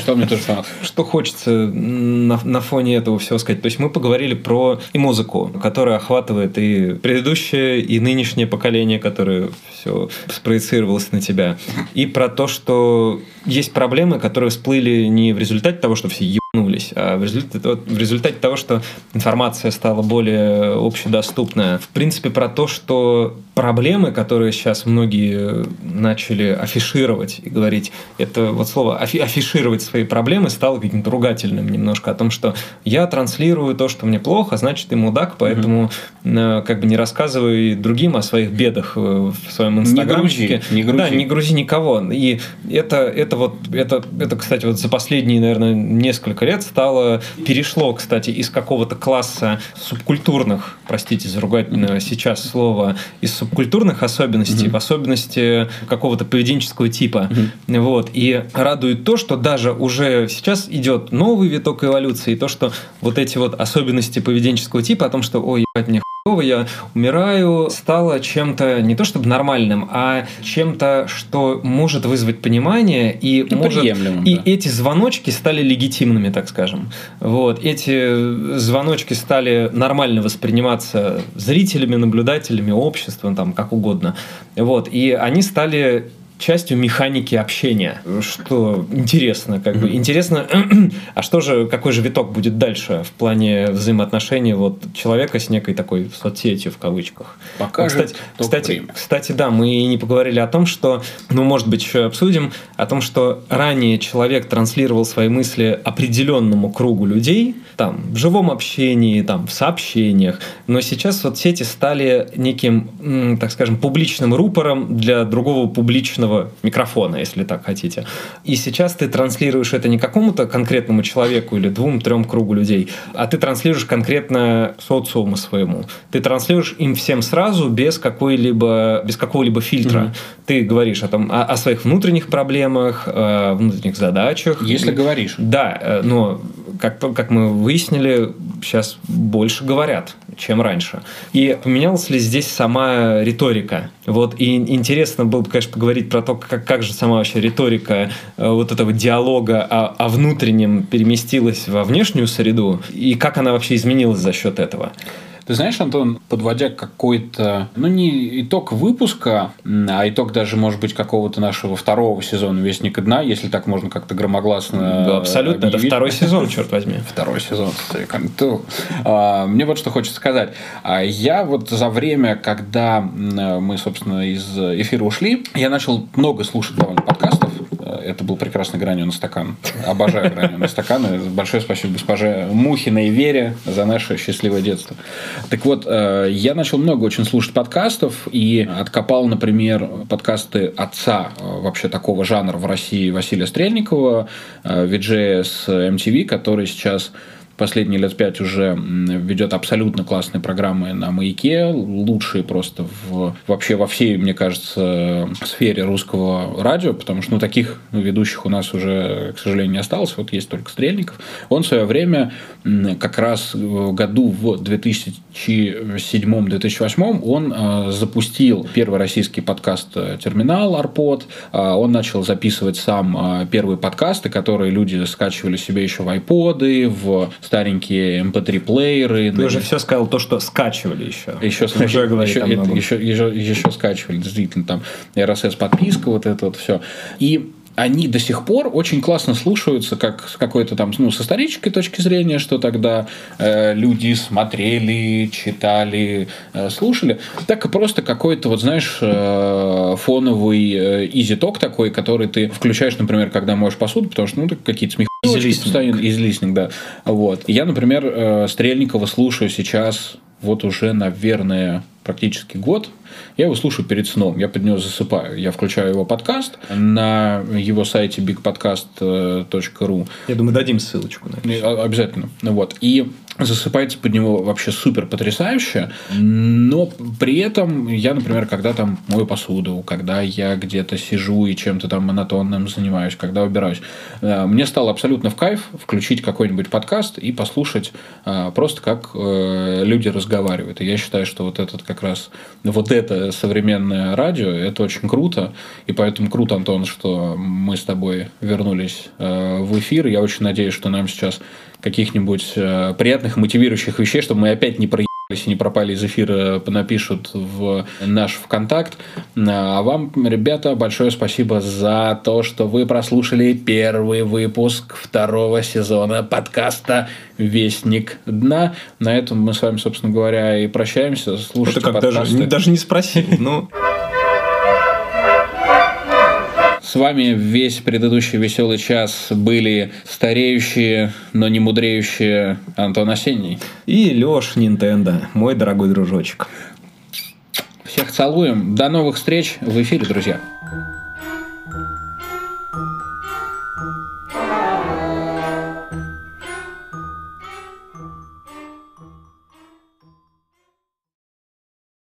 Что мне тоже Что хочется на, на фоне этого всего сказать? То есть мы поговорили про и музыку, которая охватывает и предыдущее, и нынешнее поколение, которое все спроецировалось на тебя. И про то, что есть проблемы, которые всплыли не в результате того, что все ебанулись, а в результате, в результате того, что информация стала более общедоступная. В принципе, про то, что проблемы, которые сейчас многие начали афишировать и говорить, это вот слово афи афишировать свои проблемы стало каким-то ругательным немножко о том, что я транслирую то, что мне плохо, значит ты мудак, поэтому mm-hmm. как бы не рассказывай другим о своих бедах э, в своем инстаграмчике. Не грузи, не грузи. Да, не грузи никого. И это, это вот, это, это, кстати, вот за последние, наверное, несколько лет стало, перешло, кстати, из какого-то класса субкультурных, простите за ругательное сейчас слово, из субкультурных особенностей, mm-hmm. в особенности какого-то поведенческого типа. Mm-hmm. Вот. И радует то, что даже уже сейчас идет новый виток эволюции, и то, что вот эти вот особенности поведенческого типа, о том, что, ой, ебать, мне я умираю, стало чем-то не то чтобы нормальным, а чем-то, что может вызвать понимание и ну, может и да. эти звоночки стали легитимными, так скажем. Вот эти звоночки стали нормально восприниматься зрителями, наблюдателями, обществом, там как угодно. Вот и они стали частью механики общения, что интересно, как бы интересно, а что же, какой же виток будет дальше в плане взаимоотношений вот человека с некой такой соцсетью в кавычках. Покажет кстати, кстати, кстати, да, мы не поговорили о том, что, ну, может быть, еще обсудим о том, что ранее человек транслировал свои мысли определенному кругу людей, там, в живом общении, там, в сообщениях, но сейчас соцсети стали неким, так скажем, публичным рупором для другого публичного личного микрофона, если так хотите. И сейчас ты транслируешь это не какому-то конкретному человеку или двум-трем кругу людей, а ты транслируешь конкретно социуму своему. Ты транслируешь им всем сразу без какой-либо без какого-либо фильтра. Угу. Ты говоришь о, том, о, о своих внутренних проблемах, о внутренних задачах. Если говоришь. Да, э, но как, как мы выяснили, сейчас больше говорят, чем раньше. И поменялась ли здесь сама риторика? Вот и интересно было бы, конечно, поговорить про то, как, как же сама вообще риторика э, вот этого диалога о, о внутреннем переместилась во внешнюю среду, и как она вообще изменилась за счет этого. Ты знаешь, Антон, подводя какой-то, ну не итог выпуска, а итог даже, может быть, какого-то нашего второго сезона «Вестника дна», если так можно как-то громогласно Да, абсолютно, объявить. это второй сезон, черт возьми. Второй сезон. А, мне вот что хочется сказать. А я вот за время, когда мы, собственно, из эфира ушли, я начал много слушать довольно подкастов, это был прекрасный граненый стакан. Обожаю граненые стаканы. Большое спасибо госпоже Мухиной Вере за наше счастливое детство. Так вот, э, я начал много очень слушать подкастов и откопал, например, подкасты отца э, вообще такого жанра в России Василия Стрельникова, VJ с MTV, который сейчас последние лет пять уже ведет абсолютно классные программы на маяке, лучшие просто в, вообще во всей, мне кажется, сфере русского радио, потому что ну, таких ведущих у нас уже, к сожалению, не осталось, вот есть только Стрельников. Он в свое время как раз в году в 2007-2008 он э, запустил первый российский подкаст э, «Терминал» Арпод, э, он начал записывать сам первые подкасты, которые люди скачивали себе еще в айподы, в старенькие MP3-плееры. Ты уже все сказал то, что скачивали еще. Еще, еще, еще, еще, еще, еще скачивали, действительно, там RSS-подписка, вот это вот все. И они до сих пор очень классно слушаются, как с какой-то там, ну, с исторической точки зрения, что тогда э, люди смотрели, читали, э, слушали, так и просто какой-то, вот знаешь, э, фоновый э, изи-ток такой, который ты включаешь, например, когда моешь посуду, потому что, ну, какие-то смех Излистник. Излистник, да. Вот. Я, например, э, Стрельникова слушаю сейчас вот уже, наверное, практически год. Я его слушаю перед сном, я под него засыпаю. Я включаю его подкаст на его сайте bigpodcast.ru. Я думаю, дадим ссылочку на это. Обязательно. Вот. И засыпается под него вообще супер потрясающе, но при этом я, например, когда там мою посуду, когда я где-то сижу и чем-то там монотонным занимаюсь, когда убираюсь, э, мне стало абсолютно в кайф включить какой-нибудь подкаст и послушать э, просто как э, люди разговаривают. И я считаю, что вот этот как раз, вот это современное радио, это очень круто, и поэтому круто, Антон, что мы с тобой вернулись в эфир. Я очень надеюсь, что нам сейчас каких-нибудь э, приятных, мотивирующих вещей, чтобы мы опять не проебались если не пропали из эфира, напишут в наш ВКонтакт. А вам, ребята, большое спасибо за то, что вы прослушали первый выпуск второго сезона подкаста «Вестник дна». На этом мы с вами, собственно говоря, и прощаемся. Слушайте Это как даже, даже не спросили. Ну... С вами весь предыдущий веселый час были стареющие, но не мудреющие Антон Осенний. И Леш Нинтендо, мой дорогой дружочек. Всех целуем. До новых встреч в эфире, друзья.